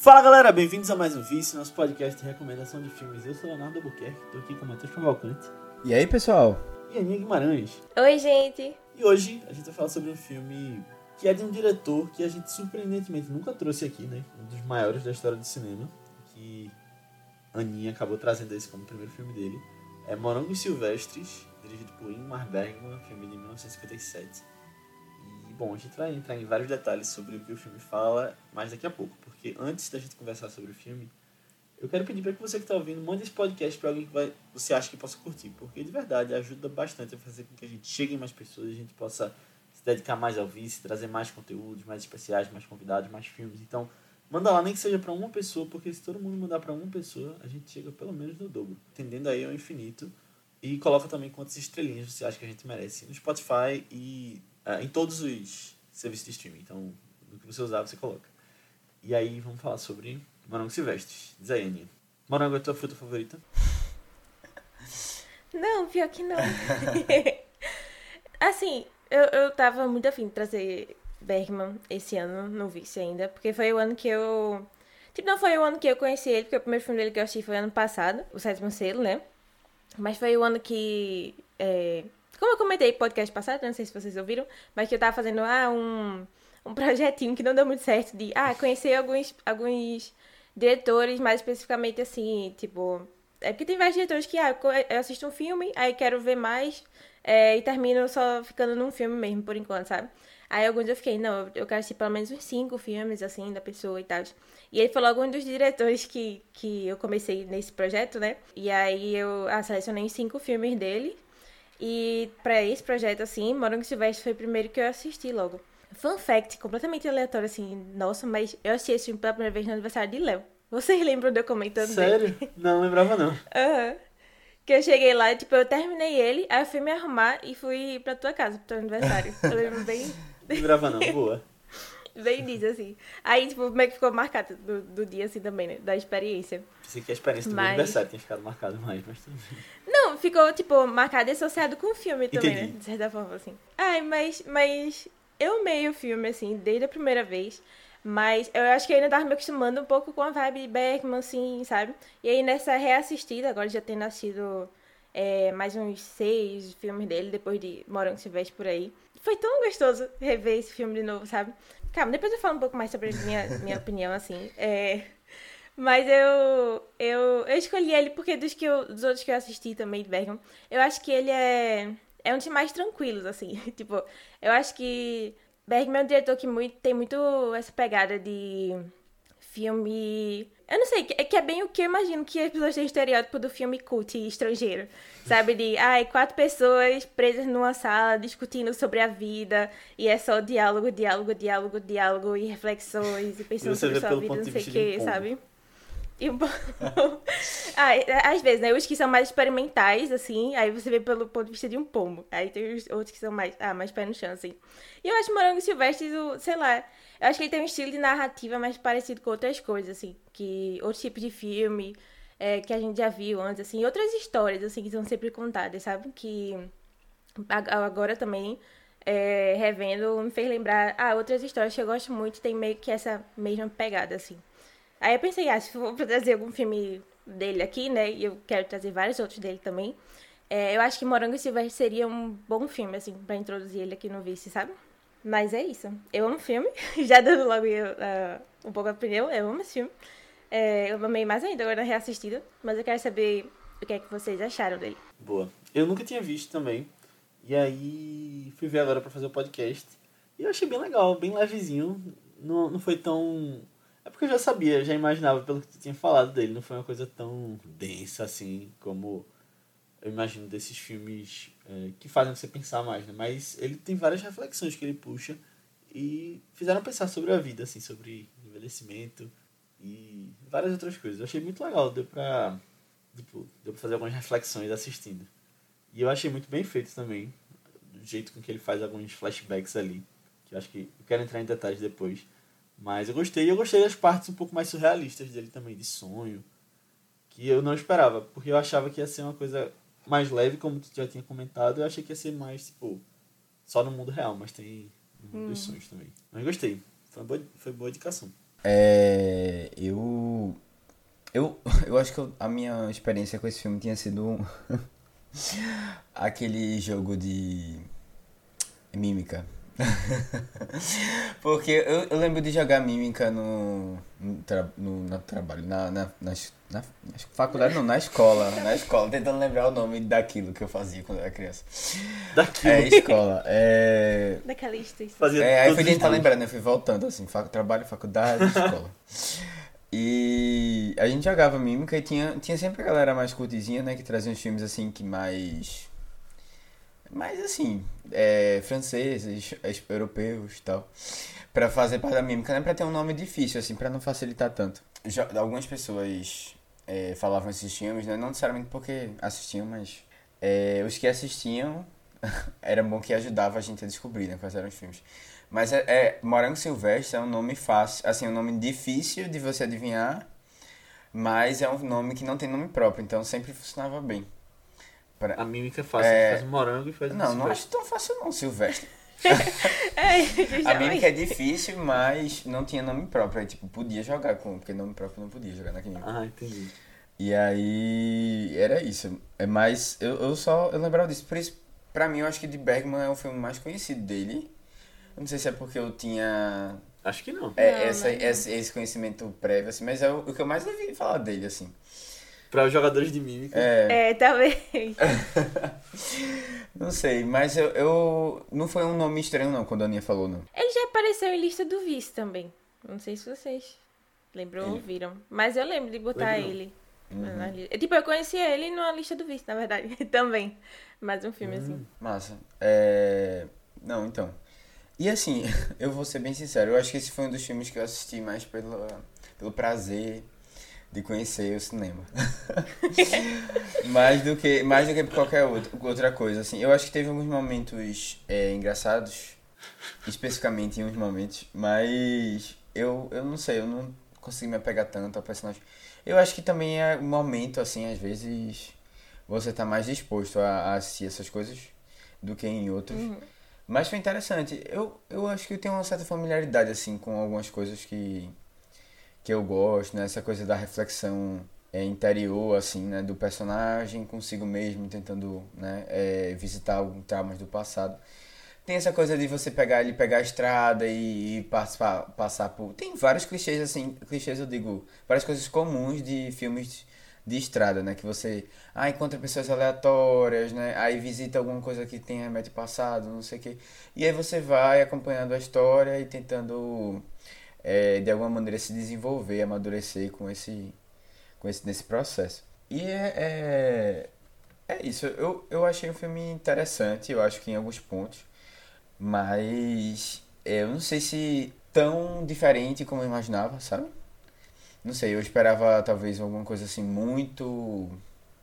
Fala galera, bem-vindos a mais um Vice, nosso podcast de recomendação de filmes. Eu sou Leonardo Albuquerque, tô aqui com o Matheus Cavalcante E aí, pessoal? e a Aninha Guimarães. Oi, gente. E hoje a gente vai falar sobre um filme que é de um diretor que a gente surpreendentemente nunca trouxe aqui, né? Um dos maiores da história do cinema, que a Aninha acabou trazendo esse como primeiro filme dele. É Morangos Silvestres, dirigido por Ingmar Bergman, filme de 1957. Bom, a gente vai entrar em vários detalhes sobre o que o filme fala mais daqui a pouco, porque antes da gente conversar sobre o filme, eu quero pedir para que você que está ouvindo, mande esse podcast para alguém que vai, você acha que possa curtir, porque de verdade ajuda bastante a fazer com que a gente chegue em mais pessoas, a gente possa se dedicar mais ao vice, trazer mais conteúdos, mais especiais, mais convidados, mais filmes. Então, manda lá, nem que seja para uma pessoa, porque se todo mundo mandar para uma pessoa, a gente chega pelo menos no dobro, tendendo aí ao infinito. E coloca também quantas estrelinhas você acha que a gente merece no Spotify e ah, em todos os serviços de streaming. Então, no que você usar, você coloca. E aí, vamos falar sobre Morango Silvestres. Diz aí, Aninha. Morango é a tua fruta favorita? Não, pior que não. assim, eu, eu tava muito afim de trazer Bergman esse ano, não vi isso ainda, porque foi o ano que eu. Tipo, não foi o ano que eu conheci ele, porque o primeiro filme dele que eu assisti foi ano passado, o Sétimo Selo, né? Mas foi o ano que. é, Como eu comentei no podcast passado, não sei se vocês ouviram, mas que eu tava fazendo ah, um, um projetinho que não deu muito certo de ah, conhecer alguns, alguns diretores, mais especificamente assim, tipo. É porque tem vários diretores que ah, eu assisto um filme, aí quero ver mais, é, e termino só ficando num filme mesmo, por enquanto, sabe? Aí alguns eu fiquei, não, eu quero assistir pelo menos uns cinco filmes, assim, da pessoa e tal. E ele falou alguns dos diretores que, que eu comecei nesse projeto, né? E aí eu ah, selecionei cinco filmes dele. E pra esse projeto, assim, Morango Silvestre foi o primeiro que eu assisti logo. Fun fact, completamente aleatório, assim, nossa, mas eu assisti esse filme pela primeira vez no aniversário de Léo. Vocês lembram de eu comentando dele? Sério? Não lembrava não. Aham. Que eu cheguei lá, tipo, eu terminei ele, aí eu fui me arrumar e fui pra tua casa, pro teu aniversário. Eu lembro bem, Lembrava não, boa. bem disso, assim. Aí, tipo, como é que ficou marcado do, do dia, assim, também, né? Da experiência. Pensei que a experiência do Mas- aniversário tinha ficado marcado mais, mas bem. Não, ficou, tipo, marcado e associado com o filme também, Entendi. né? De certa forma, assim. Ai, mas, mas eu amei o filme, assim, desde a primeira vez. Mas eu acho que eu ainda tava me acostumando um pouco com a vibe Bergman, assim, sabe? E aí nessa reassistida, agora já tendo assistido é, mais uns seis filmes dele, depois de Morango Silvestre por aí. Foi tão gostoso rever esse filme de novo, sabe? Calma, depois eu falo um pouco mais sobre minha, minha opinião, assim. É... Mas eu, eu, eu escolhi ele porque dos, que eu, dos outros que eu assisti também de Bergman, eu acho que ele é, é um dos mais tranquilos, assim. tipo, eu acho que Bergman é um diretor que muito, tem muito essa pegada de filme. Eu não sei, que- é que é bem o que eu imagino que as pessoas têm estereótipo do filme cult estrangeiro. Sabe? De, ai, quatro pessoas presas numa sala discutindo sobre a vida. E é só diálogo, diálogo, diálogo, diálogo e reflexões e pensando sobre sua vida, não sei o que, sabe? E um pouco. ah, às vezes, né? Os que são mais experimentais, assim, aí você vê pelo ponto de vista de um pombo. Aí tem os outros que são mais, ah, mais pé no chão, assim. E eu acho Morango Silvestre, o- sei lá, eu acho que ele tem um estilo de narrativa mais parecido com outras coisas, assim, que outros tipos de filme é, que a gente já viu antes, assim, outras histórias, assim, que são sempre contadas, sabe? Que ag- agora também, é, revendo, me fez lembrar, ah, outras histórias que eu gosto muito, tem meio que essa mesma pegada, assim. Aí eu pensei, ah, se for pra trazer algum filme dele aqui, né, e eu quero trazer vários outros dele também, é, eu acho que Morango Silvestre seria um bom filme, assim, pra introduzir ele aqui no Vice, sabe? Mas é isso. Eu amo filme. Já dando logo uh, um pouco a opinião, eu amo esse filme. É, eu amei mais ainda agora reassistida, mas eu quero saber o que é que vocês acharam dele. Boa. Eu nunca tinha visto também. E aí fui ver agora pra fazer o podcast. E eu achei bem legal, bem levezinho. Não, não foi tão. É porque eu já sabia, já imaginava pelo que tu tinha falado dele. Não foi uma coisa tão densa assim como eu imagino desses filmes é, que fazem você pensar mais, né? Mas ele tem várias reflexões que ele puxa e fizeram pensar sobre a vida, assim, sobre envelhecimento e várias outras coisas. Eu achei muito legal, deu pra, tipo, deu pra fazer algumas reflexões assistindo. E eu achei muito bem feito também, do jeito com que ele faz alguns flashbacks ali, que eu acho que eu quero entrar em detalhes depois. Mas eu gostei, e eu gostei das partes um pouco mais surrealistas dele também, de sonho, que eu não esperava, porque eu achava que ia ser uma coisa mais leve, como tu já tinha comentado, eu achei que ia ser mais, tipo, só no mundo real, mas tem no mundo dos sonhos também. Mas gostei, foi boa, foi boa indicação. É, eu, eu, eu acho que eu- a minha experiência com esse filme tinha sido um- aquele jogo de mímica. Porque eu, eu lembro de jogar mímica no, no, tra- no- no trabalho, na, na, na, na, na faculdade, não, na escola, na escola, tentando lembrar o nome daquilo que eu fazia quando era criança. Daquilo. É, escola. É, Daquela lista. Fazia é, aí fui tentar lembrar, né? Fui voltando, assim, fac- trabalho, faculdade, escola. E a gente jogava mímica e tinha, tinha sempre a galera mais curtizinha, né? Que trazia uns filmes, assim, que mais... Mais, assim, é, franceses, es- europeus e tal. Pra fazer parte da mímica, né? Pra ter um nome difícil, assim, pra não facilitar tanto. Já, algumas pessoas é, falavam esses filmes, né? Não necessariamente porque assistiam, mas... é, os que assistiam era bom que ajudava a gente a descobrir, né, quais eram os filmes. Mas é, é- Morango Silvestre é um nome fácil, assim, um nome difícil de você adivinhar, mas é um nome que não tem nome próprio, então sempre funcionava bem. Pra- A mímica é fácil, É. faz morango e faz Não, não acho tão fácil não, Silvestre. É, A mímica é difícil, mas não tinha nome próprio, aí tipo, podia jogar com, porque nome próprio não podia jogar naquele Ah, entendi. E aí, era isso. É mais, eu, eu só, eu lembrava disso. Por isso, pra mim, eu acho que de Bergman é o filme mais conhecido dele. Eu não sei se é porque eu tinha Acho que não. é, Não, essa, não, não. Esse, esse conhecimento prévio, assim, mas é o, o que eu mais ouvi falar dele, assim. Pra os jogadores de mímica. É, É, talvez. não sei, mas eu, eu. Não foi um nome estranho, não, quando a Aninha falou, não. Ele já apareceu em lista do vice também. Não sei se vocês lembram ou Ele- viram. Mas eu lembro de botar Lembro ele. Uhum. na lista. Tipo, eu conheci ele numa lista do vice, na verdade. também. Mais um filme assim. Massa. É. Não, então. E assim, eu vou ser bem sincero, eu acho que esse foi um dos filmes que eu assisti mais pelo, pelo prazer de conhecer o cinema. mais do que mais do que qualquer outro, outra coisa, assim. Eu acho que teve alguns momentos é, engraçados, especificamente em uns momentos, mas eu, eu não sei, eu não consegui me apegar tanto ao personagem. Eu acho que também é um momento, assim, às vezes você tá mais disposto a, a assistir essas coisas do que em outros. Mas foi interessante. Eu, eu acho que eu tenho uma certa familiaridade, assim, com algumas coisas que, que eu gosto, né? Essa coisa da reflexão é, interior, assim, né? Do personagem consigo mesmo, tentando, né? é, visitar alguns traumas do passado. Tem essa coisa de você pegar ele, pegar a estrada e, e passar, passar por... Tem vários clichês, assim, clichês eu digo, várias coisas comuns de filmes de estrada, né? Que você, ah, encontra pessoas aleatórias, né? Aí visita alguma coisa que tem remete passado, não sei o quê. E aí você vai acompanhando a história e tentando, é, de alguma maneira, se desenvolver, amadurecer com esse, com esse nesse processo. E é, é, é isso. Eu, eu achei o filme interessante, eu acho que em alguns pontos. Mas é, eu não sei se tão diferente como eu imaginava, sabe? Não sei, eu esperava talvez alguma coisa assim muito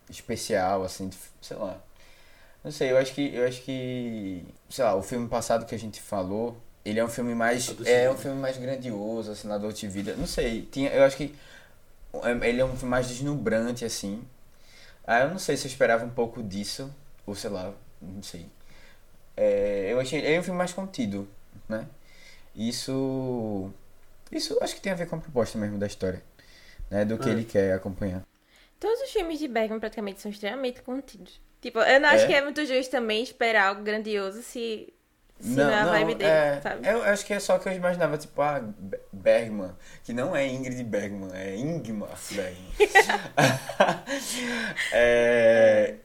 especial, assim, sei lá. Não sei, eu acho que eu acho que, sei lá, o filme passado que a gente falou, ele é um filme mais é Vida. um filme mais grandioso, assim, na Dolce Vida. Não sei, tinha, eu acho que é- ele é um filme mais deslumbrante assim. Ah, eu não sei se eu esperava um pouco disso, ou sei lá, não sei. É, eu achei, ele é um filme mais contido, né? Isso isso acho que tem a ver com a proposta mesmo da história, né? Do que É. ele quer acompanhar. Todos os filmes de Bergman praticamente são extremamente contidos. Tipo, eu não acho É? que é muito justo também esperar algo grandioso se, se não, é a vibe dele, é, sabe? Eu acho que é só que eu imaginava, tipo, ah, Be- Bergman, que não é Ingrid Bergman, é Ingmar Bergman. é,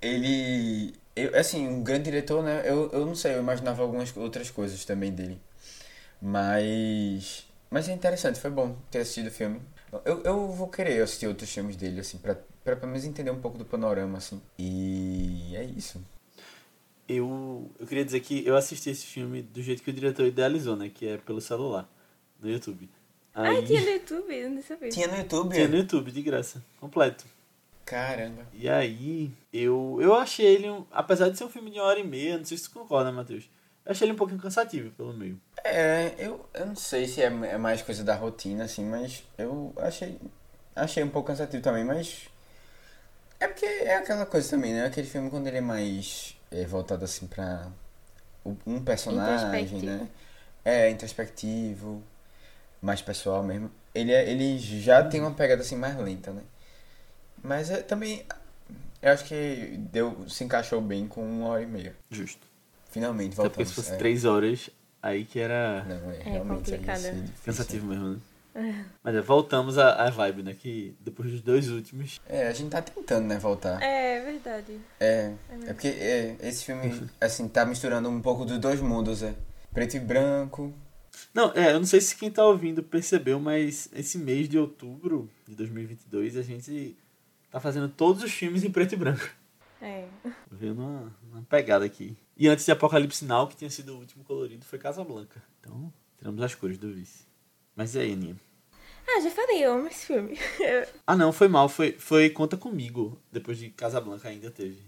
ele, eu, assim, um grande diretor, né? Eu, eu não sei, eu imaginava algumas outras coisas também dele. Mas, mas é interessante, foi bom ter assistido o filme. Eu, eu vou querer assistir outros filmes dele, assim, pra, pra pelo menos entender um pouco do panorama, assim. E é isso. Eu, eu queria dizer que eu assisti esse filme do jeito que o diretor idealizou, né? Que é pelo celular, no YouTube. Aí, Ai, tinha no YouTube, eu não sabia. Tinha no YouTube? tinha no YouTube, de graça, completo. Caramba. E aí, eu, eu achei ele, um, apesar de ser um filme de uma hora e meia, não sei se tu concorda, Matheus. Eu achei ele um pouquinho cansativo pelo meio. É, eu, eu não sei se é, é mais coisa da rotina, assim, mas eu achei, achei um pouco cansativo também, mas é porque é aquela coisa também, né? Aquele filme quando ele é mais é, voltado assim pra o- um personagem, né? É, introspectivo. mais pessoal mesmo. Ele, é, ele já tem uma pegada assim mais lenta, né? Mas é, também eu acho que deu, se encaixou bem com uma hora e meia. Justo. Finalmente, Até voltamos. porque se fosse é. três horas, aí que era Não, é, É realmente complicado. cansativo mesmo, né? Mas é, voltamos à, à vibe, né? Que depois dos dois últimos. É, a gente tá tentando, né, voltar. É verdade. É, é porque é, esse filme, assim, tá misturando um pouco dos dois mundos, é. Preto e branco. Não, é, eu não sei se quem tá ouvindo percebeu, mas esse mês de outubro de 2022 a gente tá fazendo todos os filmes em preto e branco. É. Vendo uma, uma pegada aqui. E antes de Apocalipse Now, que tinha sido o último colorido, foi Casablanca. Então, tiramos as cores do vice. Mas e aí, Aninha? Ah, já falei, eu amo esse filme. Ah, não, foi mal. Foi, foi Conta Comigo. Depois de Casablanca ainda teve.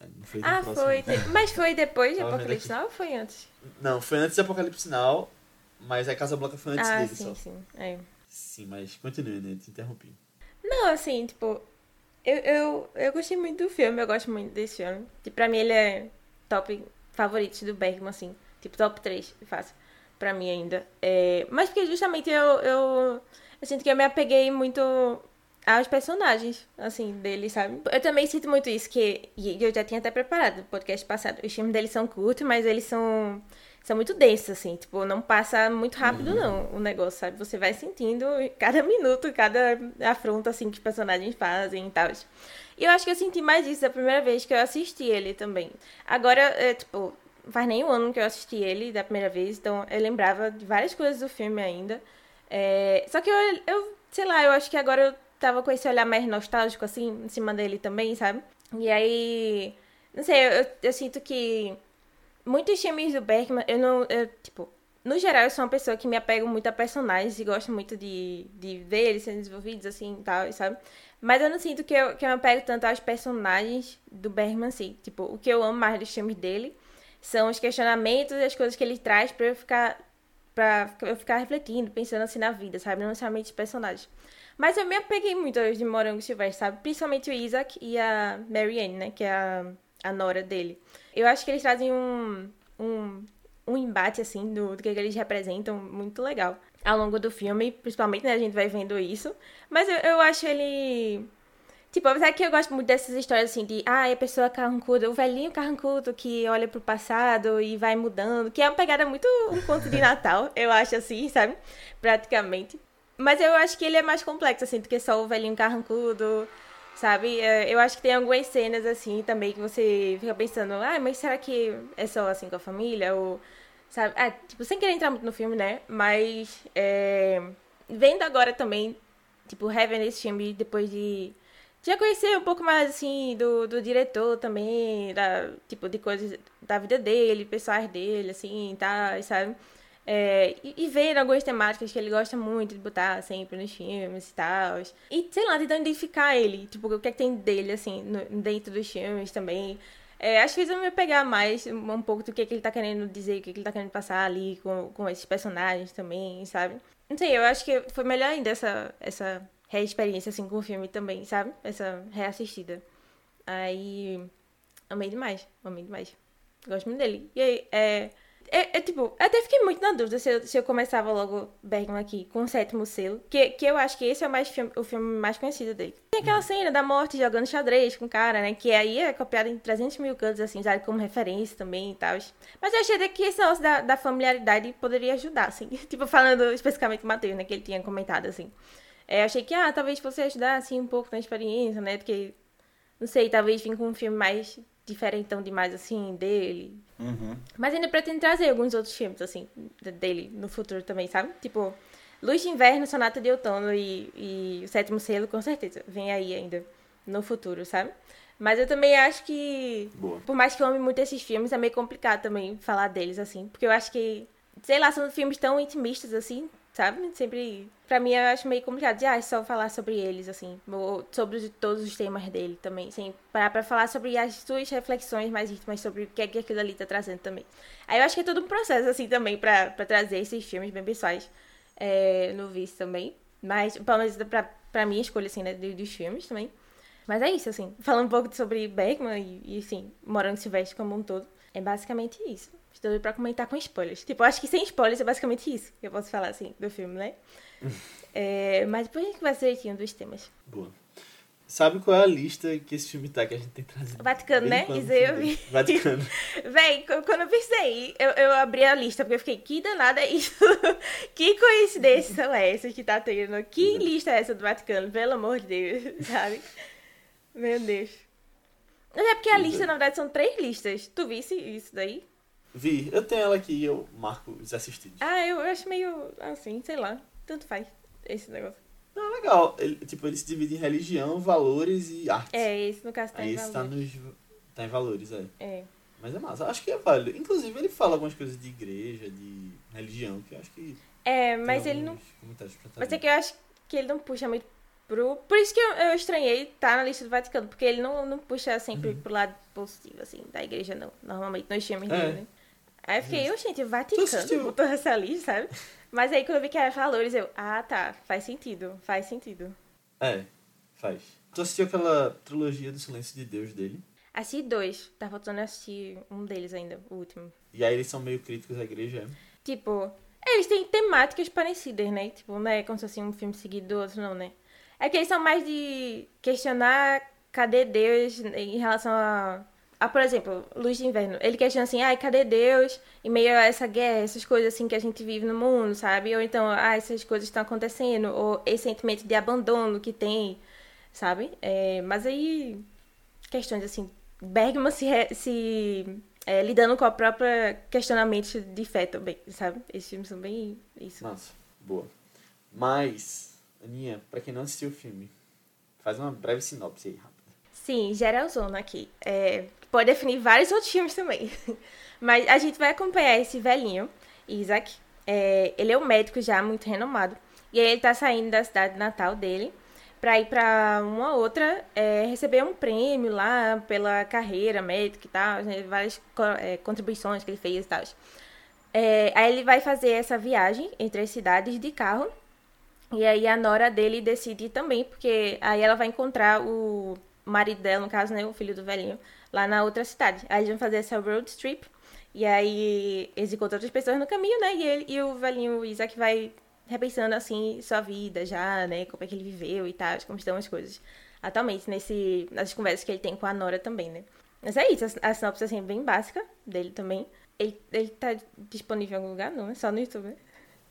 É, Não foi ah, próximo. foi. te- Mas foi depois de Apocalipse. Now ou foi antes? Não, foi antes de Apocalipse Now, mas a Casablanca foi antes ah, dele sim, só. sim. É. Sim, mas continue, né? Te interrompi. Não, assim, tipo, eu, eu, eu gostei muito do filme, eu gosto muito desse filme. Tipo, pra mim ele é top favoritos do Bergman, assim. Tipo, top 3, fácil. Pra mim ainda. É, mas porque justamente eu, eu, eu sinto que eu me apeguei muito aos personagens, assim, dele, sabe? Eu também sinto muito isso, que eu já tinha até preparado no podcast passado. Os filmes deles são curtos, mas eles são, são muito densos, assim. Tipo, não passa muito rápido, não, o negócio, sabe? Você vai sentindo cada minuto, cada afronta, assim, que os personagens fazem e tal. E eu acho que eu senti mais isso da primeira vez que eu assisti ele também. Agora, é, tipo, faz nem um ano que eu assisti ele da primeira vez, então eu lembrava de várias coisas do filme ainda. É, só que eu, eu, sei lá, eu acho que agora eu tava com esse olhar mais nostálgico, assim, em cima dele também, sabe? E aí, não sei, eu, eu sinto que muitos filmes do Bergman, eu não, eu, tipo, no geral eu sou uma pessoa que me apego muito a personagens e gosto muito de, de ver eles sendo desenvolvidos, assim, e tal, sabe? Mas eu não sinto que eu, que eu me apego tanto aos personagens do Bergman, assim. Tipo, o que eu amo mais dos filmes dele são os questionamentos e as coisas que ele traz pra eu ficar pra eu ficar refletindo, pensando assim na vida, sabe? Não necessariamente os personagens. Mas eu me apeguei muito aos de Morango Silvestre, sabe? Principalmente o Isaac e a Marianne, né? Que é a, a nora dele. Eu acho que eles trazem um, um, um embate, assim, do, do que eles representam muito legal. Ao longo do filme, principalmente, né? A gente vai vendo isso. Mas eu, eu acho ele... Tipo, apesar que eu gosto muito dessas histórias assim de, ah, a pessoa carrancuda, o velhinho carrancudo que olha pro passado e vai mudando, que é uma pegada muito um conto de Natal, eu acho assim, sabe? Praticamente. Mas eu acho que ele é mais complexo, assim, do que só o velhinho carrancudo, sabe? É, Eu acho que tem algumas cenas, assim, também que você fica pensando, ah, mas será que é só assim com a família? Ou, sabe? Ah, tipo, sem querer entrar muito no filme, né? Mas, é... vendo agora também, tipo, revendo esse filme depois de já conhecer um pouco mais, assim, do, do diretor também, da, tipo, de coisas da vida dele, pessoais dele, assim, tá, sabe? É, e, e vendo algumas temáticas que ele gosta muito de botar sempre nos filmes e tal. E, sei lá, tentando identificar ele, tipo, o que é que tem dele, assim, no- dentro dos filmes também. É, acho que vão me pegar mais um pouco do que, que ele tá querendo dizer, o que, que ele tá querendo passar ali com, com esses personagens também, sabe? Não sei, eu acho que foi melhor ainda essa, essa reexperiência, assim, com o filme também, sabe? Essa reassistida. Aí, amei demais, amei demais. Gosto muito dele. E aí, é... É, é, tipo, até fiquei muito na dúvida se eu, se eu começava logo Bergman aqui com o sétimo selo. Que, que eu acho que esse é o, mais filme, o filme mais conhecido dele. Tem aquela cena da morte jogando xadrez com o cara, né? Que aí é copiada em 300 mil cantos, assim, usado como referência também e tal. Mas eu achei que esse negócio da, da familiaridade poderia ajudar, assim. tipo, falando especificamente do Matheus, né? Que ele tinha comentado, assim. É, achei que, ah, talvez fosse ajudar, assim, um pouco na experiência, né? Porque, não sei, talvez vir com um filme mais diferentão demais, assim, dele. Uhum. Mas ainda pretendo trazer alguns outros filmes, assim, de- dele no futuro também, sabe? Tipo, Luz de Inverno, Sonata de Outono e, e O Sétimo Selo, com certeza. Vem aí ainda no futuro, sabe? Mas eu também acho que, Boa. por mais que eu ame muito esses filmes, é meio complicado também falar deles, assim. Porque eu acho que, sei lá, são filmes tão intimistas, assim, sabe? Sempre, pra mim, eu acho meio complicado de, ah, só falar sobre eles, assim. Sobre os- todos os temas dele também, sem parar pra falar sobre as suas reflexões mais íntimas sobre o que é que aquilo ali tá trazendo também. Aí eu acho que é todo um processo, assim, também, pra, trazer esses filmes bem pessoais é, no Vice também. Mas, pelo menos pra, pra minha escolha, assim, né, dos filmes também. Mas é isso, assim. Falando um pouco sobre Bergman e, e assim, Morando Silvestre como um todo, é basicamente isso. Estou pra comentar com spoilers. Tipo, eu acho que sem spoilers é basicamente isso que eu posso falar, assim, do filme, né? é, mas depois a gente vai direitinho dos temas. Boa. Sabe qual é a lista que esse filme tá que a gente tem trazido? Vaticano, né? Isso eu vi. Vaticano. Véi, qu- quando eu pensei, eu, eu abri a lista, porque eu fiquei, que danada é isso? que coincidências são essas que tá tendo? Que lista é essa do Vaticano? Pelo amor de Deus, sabe? Meu Deus. Mas é porque a lista, na verdade, são três listas. Tu visse isso daí? Vi, eu tenho ela aqui e eu marco os assistidos. Ah, eu acho meio assim, sei lá. Tanto faz esse negócio. Não, legal. Ele, tipo, ele se divide em religião, valores e arte. É, esse no caso tá Aí em esse tá, valores. nos, tá em valores, é. É. Mas é massa. Acho que é válido. Inclusive, ele fala algumas coisas de igreja, de religião, que eu acho que. É, mas ele não. Mas é que eu acho que ele não puxa muito pro. Por isso que eu, eu estranhei estar na lista do Vaticano, porque ele não, não puxa sempre Uhum. pro lado positivo, assim, da igreja, não. Normalmente nos filmes É. dele, né? Aí eu fiquei, eu, gente, o Vaticano botou essa lista, sabe? Mas aí quando eu vi que era valores, eu, ah, tá, faz sentido, faz sentido. É, faz. Tu assistiu aquela trilogia do Silêncio de Deus dele? Assisti dois, tá faltando assistir um deles ainda, o último. E aí eles são meio críticos à igreja, é? Tipo, eles têm temáticas parecidas, né? Tipo, não é como se fosse um filme seguido do outro, não, né? É que eles são mais de questionar cadê Deus em relação a. a por exemplo, Luz de Inverno. Ele questiona assim, ai, cadê Deus em meio a essa guerra, essas coisas assim que a gente vive no mundo, sabe? Ou então, ah, essas coisas estão acontecendo, ou esse sentimento de abandono que tem, sabe? É, mas aí, questões assim, Bergman se, se é, lidando com o próprio questionamento de fé também, sabe? Esses filmes são bem isso. Massa. Boa. Mas, Aninha, pra quem não assistiu o filme, faz uma breve sinopse aí, rápida. Sim, geralzona aqui. É, pode definir vários outros filmes também. Mas a gente vai acompanhar esse velhinho, Isaac. É, ele é um médico já muito renomado. E aí ele tá saindo da cidade natal dele pra ir pra uma outra é, receber um prêmio lá pela carreira médica e tal, né, várias é, contribuições que ele fez e tal. É, aí ele vai fazer essa viagem entre as cidades de carro. E aí a nora dele decide também, porque aí ela vai encontrar o marido dela, no caso, né, o filho do velhinho, lá na outra cidade. Aí eles vão fazer essa road trip. E aí eles encontram outras pessoas no caminho, né? E, ele, e o velhinho Isaac vai repensando assim sua vida já, né? Como é que ele viveu e tal, como estão as coisas. Atualmente, nesse, nas conversas que ele tem com a Nora também, né? Mas é isso, a, a sinopse assim, é bem básica dele também. Ele, ele tá disponível em algum lugar? Não, é só no YouTube.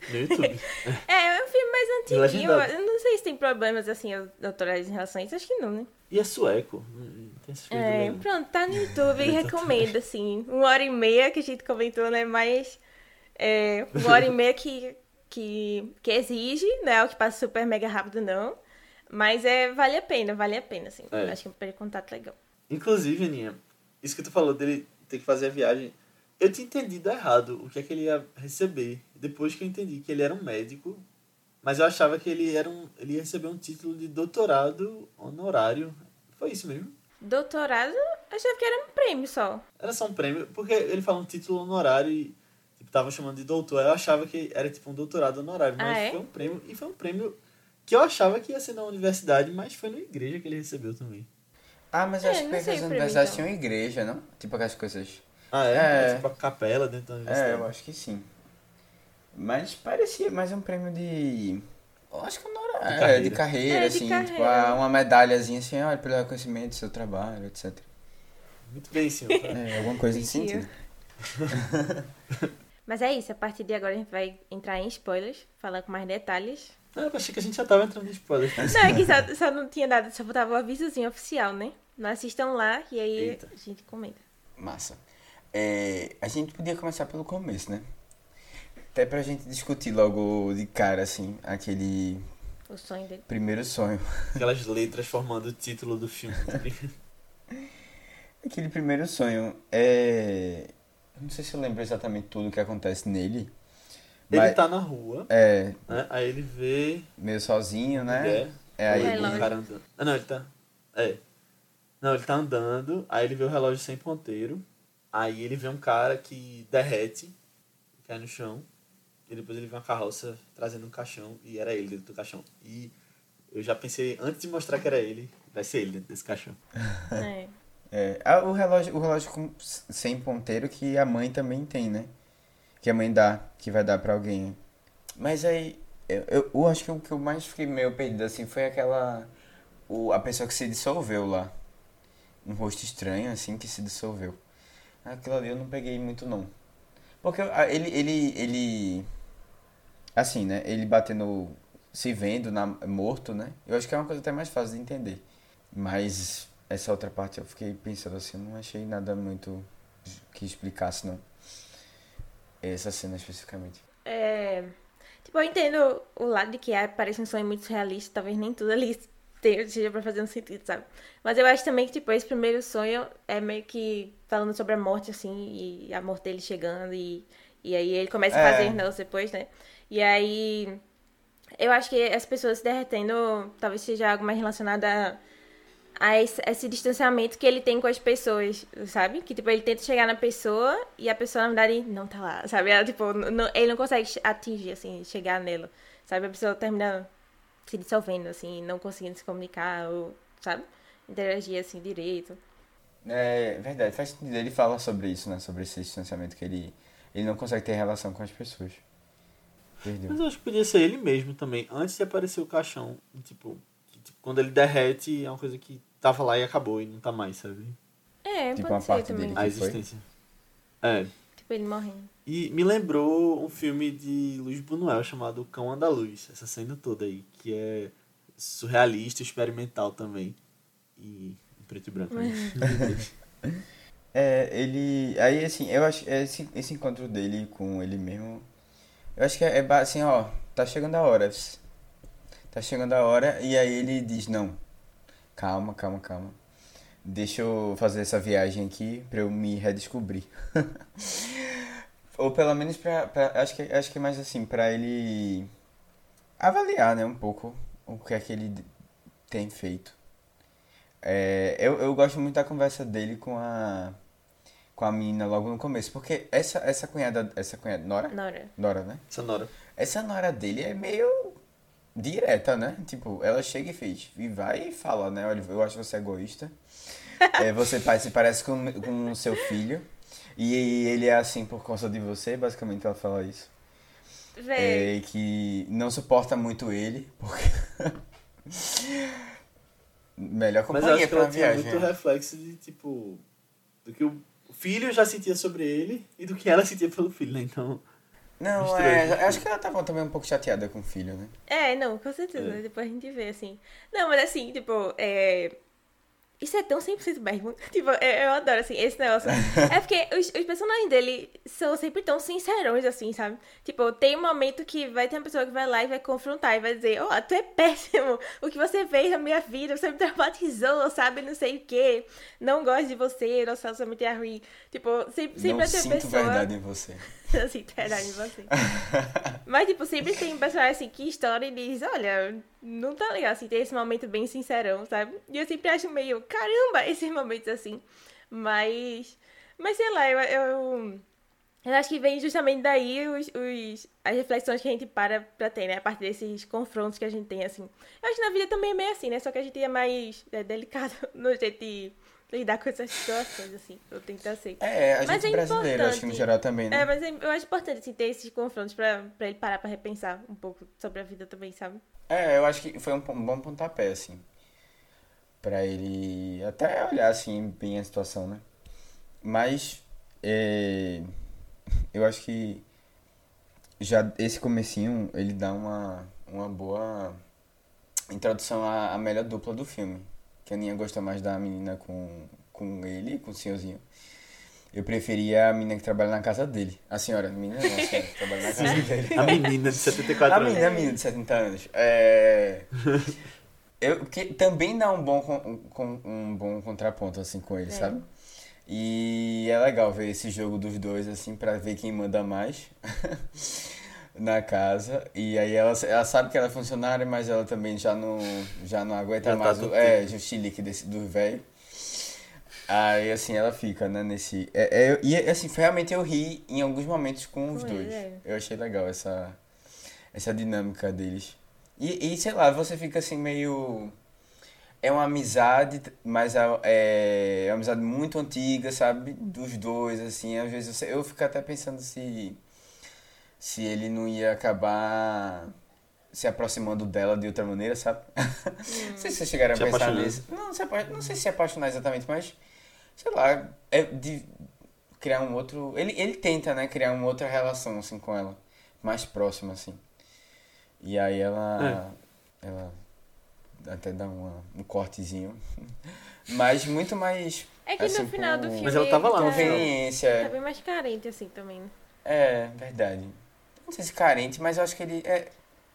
Né? No YouTube. É, é um filme mais antiguinho. Eu não sei se tem problemas assim autorais em relação a isso. Acho que não, né? e é sueco. Tem essas coisas É, do- pronto, tá no YouTube e recomendo, assim. Uma hora e meia que a gente comentou, né? Mas é, uma hora e meia que, que, que exige, não é o que passa super mega rápido, não. Mas é, vale a pena, vale a pena, assim. É. Acho que é um primeiro contato legal. Inclusive, Aninha, isso que tu falou dele ter que fazer a viagem, eu tinha entendido errado o que é que ele ia receber. Depois que eu entendi que ele era um médico, mas eu achava que ele era um, ele ia receber um título de doutorado honorário. Foi isso mesmo? Doutorado, achava que era um prêmio só. Era só um prêmio, porque ele fala um título honorário e tipo, tava chamando de doutor. Eu achava que era tipo um doutorado honorário, mas Ah, é? foi um prêmio e foi um prêmio que eu achava que ia ser na universidade, mas foi na igreja que ele recebeu também. Ah, mas É, acho que as universidades então. tinham igreja, não? Tipo aquelas coisas. Ah, é? É. É tipo a capela dentro da universidade. É, eu acho que sim. Mas parecia mais um prêmio de. Eu acho que honora- De é, carreira. de carreira, É, de assim, tipo, carreira. ah, uma medalhazinha assim, olha, pelo reconhecimento do seu trabalho, etc. Muito bem, senhor. É, alguma coisa nesse sentido. Mas é isso, a partir de agora a gente vai entrar em spoilers, falar com mais detalhes. Ah, eu achei que a gente já tava entrando em spoiler. Não, é que só, só não tinha nada, só botava o avisozinho oficial, né? Não assistam lá e aí Eita. a gente comenta. Massa. É, a gente podia começar pelo começo, né? Até pra gente discutir logo de cara, assim, aquele O sonho dele. primeiro sonho. Aquelas letras formando o título do filme. tá ligado? Aquele primeiro sonho é. eu Não sei se eu lembro exatamente tudo o que acontece nele. ele Mas tá na rua, é né? Aí ele vê meio sozinho, né? mulher, É aí. o relógio. cara andando. Ah, não, ele tá. É. Não, ele tá andando, aí ele vê o relógio sem ponteiro. Aí ele vê um cara que derrete, cai no chão. E depois ele vê uma carroça trazendo um caixão, e era ele dentro do caixão. E eu já pensei, antes de mostrar que era ele, vai ser ele dentro desse caixão. É. É, ah, o relógio, o relógio com, sem ponteiro que a mãe também tem, né? Que a mãe dá, que vai dar pra alguém. Mas aí, eu, eu, eu acho que o que eu mais fiquei meio perdido assim foi aquela. O, a pessoa que se dissolveu lá. Um rosto estranho, assim, que se dissolveu. Aquilo ali eu não peguei muito, não. Porque ah, ele, ele, ele. Assim, né? Ele batendo. Se vendo na, morto, né? Eu acho que é uma coisa até mais fácil de entender. Mas essa outra parte eu fiquei pensando assim, não achei nada muito que explicasse, não. Essa cena especificamente. É, tipo, eu entendo o lado de que é, parece um sonho muito realista, talvez nem tudo ali seja pra fazer um sentido, sabe? Mas eu acho também que, tipo, esse primeiro sonho é meio que falando sobre a morte, assim, e a morte dele chegando, e, e aí ele começa a É. fazer negócio depois, né? E aí. Eu acho que as pessoas se derretendo talvez seja algo mais relacionado a, a esse, esse distanciamento que ele tem com as pessoas, sabe? Que, tipo, ele tenta chegar na pessoa e a pessoa, na verdade, não tá lá, sabe? Ela, tipo, não- ele não consegue atingir, assim, chegar nela, sabe? A pessoa termina se dissolvendo, assim, não conseguindo se comunicar, ou, sabe? Interagir, assim, direito. É verdade, faz sentido. Ele fala sobre isso, né? Sobre esse distanciamento que ele, ele não consegue ter relação com as pessoas. Perdeu. Mas eu acho que podia ser ele mesmo também, antes de aparecer o caixão. Tipo, que, tipo, quando ele derrete, é uma coisa que tava lá e acabou e não tá mais, sabe? É, Tipo, pode uma ser parte também. dele. A que foi? existência. É. Tipo, ele morrendo. E me lembrou um filme de Luiz Buñuel chamado Cão Andaluz, essa cena toda aí, que é surrealista, experimental também. E em preto e branco. né? É, ele. Aí, assim, eu acho. Esse, esse encontro dele com ele mesmo. Eu acho que é, é assim, ó. Tá chegando a hora. Tá chegando a hora. E aí ele diz: Não. Calma, calma, calma. Deixa eu fazer essa viagem aqui pra eu me redescobrir. Ou pelo menos pra. pra acho, que, acho que é mais assim, pra ele. Avaliar, né, um pouco o que é que ele tem feito. É, eu, eu gosto muito da conversa dele com a com a menina logo no começo, porque essa essa cunhada, essa cunhada, Nora? Nora. Nora, né? Sonora. Essa Nora dele é meio direta, né? Tipo, ela chega e fez, e vai e fala, né? Olha, eu acho você egoísta. É, você se parece com, com o seu filho. E ele é assim por causa de você, basicamente ela fala isso. Véi. É, que não suporta muito ele, porque. Melhor Mas eu companhia acho que pra ela viagem. muito né? reflexo de, tipo, do que o filho já sentia sobre ele e do que ela sentia pelo filho, né? Então, Não, Misturou é, acho que ela tava também um pouco chateada com o filho, né? É, não, com certeza. É. Depois a gente vê, assim. Não, mas assim, tipo, é... Isso é tão 100% Bergman. Tipo, é- eu adoro, assim, esse negócio. é porque os, os personagens dele são sempre tão sincerões, assim, sabe? Tipo, tem um momento que vai ter uma pessoa que vai lá e vai confrontar e vai dizer, ó, tu é péssimo. O que você fez na minha vida, você me traumatizou, sabe? Não sei o quê. Não gosto de você, nosso relacionamento é ruim. Tipo, sempre, sempre não vai ter sinto pessoa... verdade em você. Eu sinto verdade em você. Mas, tipo, sempre tem um personagem assim que estoura e diz, olha, não tá legal, assim, tem esse momento bem sincerão, sabe? E eu sempre acho meio, caramba, esses momentos assim. Mas, mas sei lá, eu, eu, eu acho que vem justamente daí os, os, as reflexões que a gente para pra ter, né? A partir desses confrontos que a gente tem, assim. Eu acho que na vida também é meio assim, né? Só que a gente é mais é, delicado no jeito de lidar com essas situações, assim. Eu tento ser. É, a Mas gente é brasileiro, acho que no geral também, né? É, mas eu acho importante assim, ter esses confrontos pra, pra ele parar pra repensar um pouco sobre a vida também, sabe? É, eu acho que foi um, um bom pontapé, assim. Pra ele até olhar, assim, bem a situação, né? Mas, é, eu acho que já esse comecinho, ele dá uma, uma boa introdução à, à melhor dupla do filme. Que a Aninha gosta mais da menina com, com ele, com o senhorzinho. Eu preferia a menina que trabalha na casa dele. A senhora, a menina não, a senhora que trabalha na casa dele. a menina de 74 A anos. menina, a menina de 70 anos. É... Eu, que também dá um bom, com, um bom contraponto, assim, com ele, É. sabe? E é legal ver esse jogo dos dois, assim, pra ver quem manda mais na casa. E aí ela, ela sabe que ela é funcionária, mas ela também já não, já não aguenta Já tá mais do o, é, o chilique desse, do velho. Aí, assim, ela fica, né, nesse... É, é, e, assim, realmente eu ri em alguns momentos com os Com dois. ele, é. Eu achei legal essa, essa dinâmica deles. E, e sei lá, você fica assim meio. É uma amizade, mas é, é uma amizade muito antiga, sabe? Dos dois, assim. Às vezes eu, eu fico até pensando se. Se ele não ia acabar se aproximando dela de outra maneira, sabe? Não sei se vocês chegaram a Se pensar nisso. Não, se apa- não sei se se apaixonar exatamente, mas sei lá, é de criar um outro. Ele, ele tenta, né, criar uma outra relação assim com ela, mais próxima assim. E aí ela ela até dá uma, um cortezinho, mas muito mais É que assim, no final do com filme. Mas ela tava ele lá no tá- final. conveniência. Tá bem mais carente assim também. né? É, verdade. Não sei se carente, mas eu acho que ele é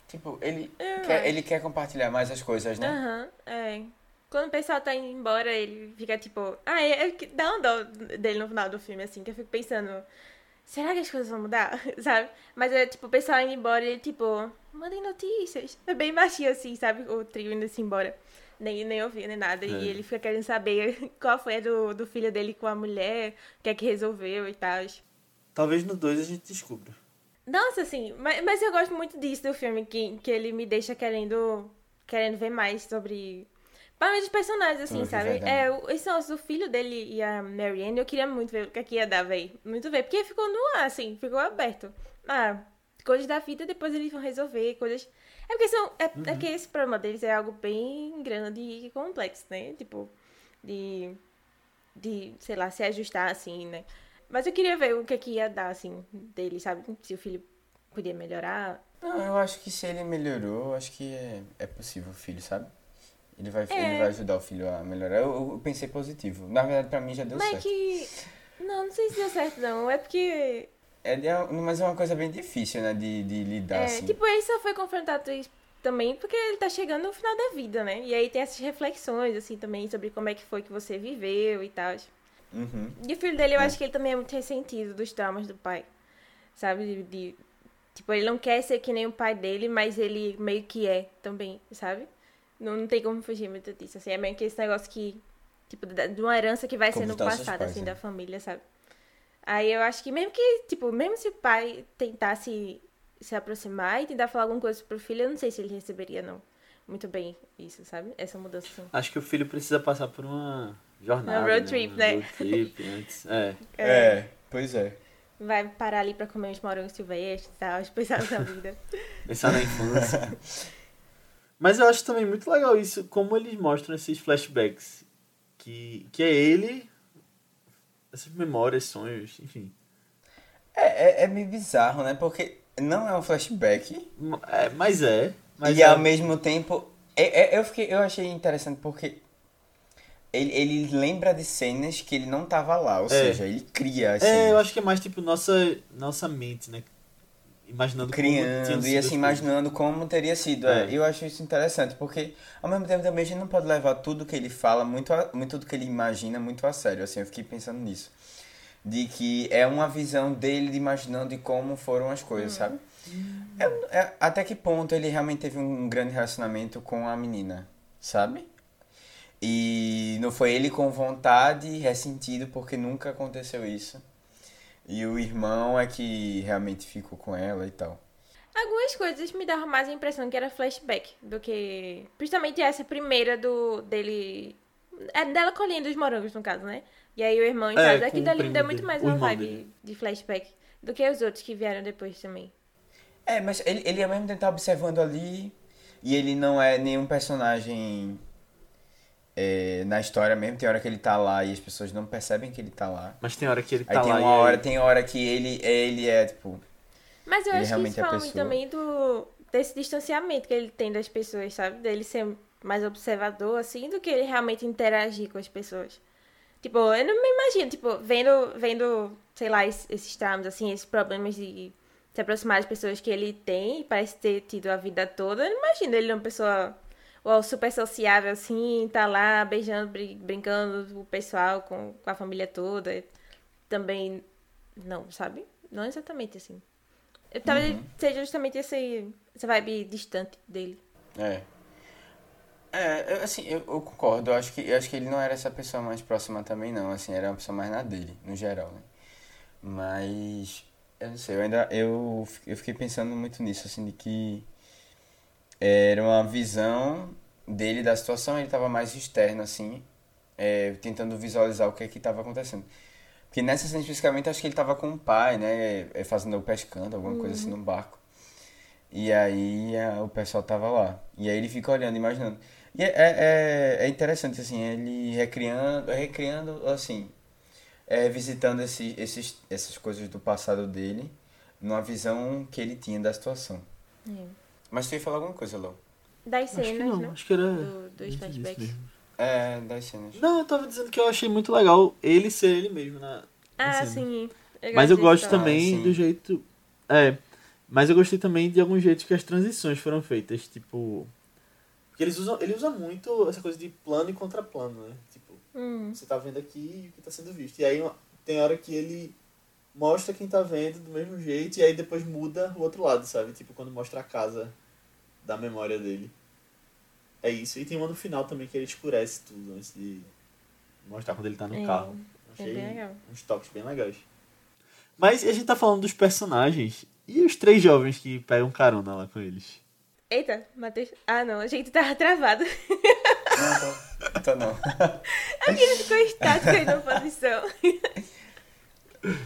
tipo, ele Eu quer, acho. ele quer compartilhar mais as coisas, né? Aham, é. Quando o pessoal tá indo embora, ele fica tipo. Ah, é, é que dá um dó dele no final do filme, assim, que eu fico pensando. Será que as coisas vão mudar? Sabe? Mas é tipo, o pessoal indo embora e ele, tipo, mandem notícias. É bem baixinho assim, sabe? O trio indo-se embora. Nem, nem ouvir, nem nada. É. E ele fica querendo saber qual foi a do, do filho dele com a mulher, o que é que resolveu e tal. Talvez no 2 a gente descubra. Nossa, assim, mas, mas eu gosto muito disso do filme, que, que ele me deixa querendo, querendo ver mais sobre. Principalmente os personagens, assim, a sabe? É, o- esse negócio do filho dele e a Marianne, eu queria muito ver o que, é que ia dar, véi. Muito ver. Porque ficou no ar, assim, ficou aberto. Ah, coisas da vida, depois eles vão resolver, coisas. É porque são. É, é que esse problema deles é algo bem grande e complexo, né? Tipo, de. De, sei lá, se ajustar, assim, né? Mas eu queria ver o que, é que ia dar, assim, dele, sabe? Se o filho podia melhorar. Não, eu acho que se ele melhorou, acho que é, é possível o filho, sabe? Ele vai, É. ele vai ajudar o filho a melhorar. Eu, eu pensei positivo. Na verdade, pra mim já deu Mas é certo. que. Não, não sei se deu certo, não. É porque. É, de- mas é uma coisa bem difícil, né? De, de lidar É, assim. tipo, ele só foi confrontado também porque ele tá chegando no final da vida, né? E aí tem essas reflexões, assim, também sobre como é que foi que você viveu e tal. Uhum. E o filho dele, eu acho que ele também é muito ressentido dos traumas do pai. Sabe? De, de- tipo, ele não quer ser que nem o pai dele, mas ele meio que é também, sabe? Não, não tem como fugir muito disso. Assim, é meio que esse negócio que. Tipo, da- de uma herança que vai Como sendo passada, pais, assim, né? da família, sabe? Aí eu acho que mesmo que, tipo, mesmo se o pai tentasse se aproximar e tentar falar alguma coisa pro filho, eu não sei se ele receberia, não. Muito bem isso, sabe? Essa mudança, assim. Acho que o filho precisa passar por uma jornada. Uma road né? trip, Uma né? Road trip antes. É. É, pois é. Vai parar ali pra comer uns morangos silvestres e tal, pensar na vida. Pensar na infância. Mas eu acho também muito legal isso, como eles mostram esses flashbacks. Que, que é ele, essas memórias, sonhos, enfim. É, é, é meio bizarro, né? Porque não é um flashback. É, mas é. Mas e é, ao mesmo tempo. é- é- eu, fiquei, eu achei interessante porque. Ele, ele lembra de cenas que ele não tava lá, ou seja, ele cria as É, eu cenas. acho que é mais tipo nossa, nossa mente, né? Imaginando como criando sido e as assim imaginando como teria sido. É. É. Eu acho isso interessante, porque ao mesmo tempo também a gente não pode levar tudo que ele fala, muito, a- muito tudo que ele imagina muito a sério. Assim, eu fiquei pensando nisso. De que é uma visão dele de imaginando de como foram as coisas, sabe? Eu- é- até que ponto ele realmente teve um grande relacionamento com a menina, sabe? E não foi ele com vontade, ressentido, porque nunca aconteceu isso. E o irmão é que realmente ficou com ela e tal. Algumas coisas me davam mais a impressão que era flashback do que. Principalmente essa primeira do dele. É dela colhendo os morangos, no caso, né? E aí o irmão em É, casa. com Aquilo o ali me deu muito mais uma vibe dele. de flashback do que os outros que vieram depois também. É, mas ele, ele ao mesmo tempo tá observando ali e ele não é nenhum personagem é, na história mesmo. Tem hora que ele tá lá e as pessoas não percebem que ele tá lá. Mas tem hora que ele Aí tá tem lá uma e aí- hora, tem hora que ele, ele é, tipo. Mas eu acho que isso é fala também do, desse distanciamento que ele tem das pessoas, sabe? Dele ser mais observador, assim, do que ele realmente interagir com as pessoas. Tipo, eu não me imagino, tipo, vendo, vendo sei lá, es- esses traumas, assim, esses problemas de se aproximar das pessoas que ele tem, e parece ter tido a vida toda. Eu não imagino ele uma pessoa ou super sociável, assim, tá lá beijando, brin- brincando com o pessoal, com, com a família toda. Também, não, sabe? Não exatamente assim. Eu talvez Uhum. seja justamente esse, essa vibe distante dele. É. É, eu, assim, eu, eu concordo. Eu acho, que, eu acho que ele não era essa pessoa mais próxima também, não. Assim, era uma pessoa mais na dele, no geral, né? Mas, eu não sei, eu ainda, eu, eu fiquei pensando muito nisso, assim, de que era uma visão dele da situação, ele tava mais externo, assim, é, tentando visualizar o que é que tava acontecendo. Porque nessa cena especificamente, acho que ele tava com o pai, né, é, fazendo pescando, alguma coisa assim, num barco. E aí a- o pessoal tava lá. E aí ele fica olhando, imaginando. E é, é, é interessante, assim, ele recriando, recriando, assim, é, visitando esse, esses, essas coisas do passado dele, numa visão que ele tinha da situação. É. Mas tu ia falar alguma coisa, Lô? Das Acho que cenas, não, né? acho que era. Do- dos flashbacks. É, das cenas. Não, eu tava dizendo que eu achei muito legal ele ser ele mesmo na. na Ah, cena. sim. Mas eu gosto também. também Ah, do jeito. É. Mas eu gostei também de alguns jeitos que as transições foram feitas. Tipo. Porque eles usam, ele usa muito essa coisa de plano e contraplano, né? Tipo, Hum, você tá vendo aqui o que tá sendo visto. E aí tem hora que ele mostra quem tá vendo do mesmo jeito e aí depois muda o outro lado, sabe? Tipo quando mostra a casa da memória dele. É isso. E tem uma no final também que ele escurece tudo antes de mostrar quando ele tá no É, carro. é Achei bem legal. uns toques bem legais. Mas a gente tá falando dos personagens e os três jovens que pegam carona lá com eles. Eita, Matheus. Ah, não, a gente tava travado. Não, tô, tô não. Ele ficou estático aí na posição.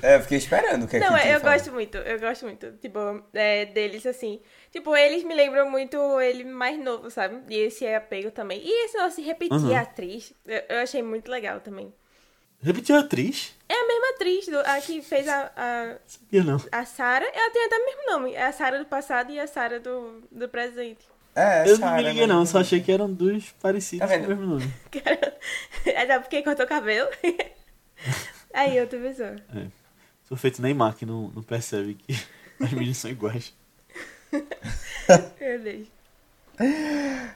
É, eu fiquei esperando o que é Não, que tu ia eu gosto muito, eu gosto muito, tipo, é, deles, assim. Tipo, eles me lembram muito ele mais novo, sabe? E esse é apego também. E esse negócio de repetir Uhum. a atriz, eu, eu achei muito legal também. Repetiu a atriz? É a mesma atriz, do, a que fez a, a, Sabia não. a Sarah, ela tem até o mesmo nome. É a Sarah do passado e a Sarah do, do presente. É, Eu Sarah, não me liguei né? não, só achei que eram duas parecidas Tá com o mesmo nome. Cara, é só porque cortou o cabelo. Aí, outra pessoa. Sou feito Neymar que não, não percebe que as meninas são iguais. Meu Deus.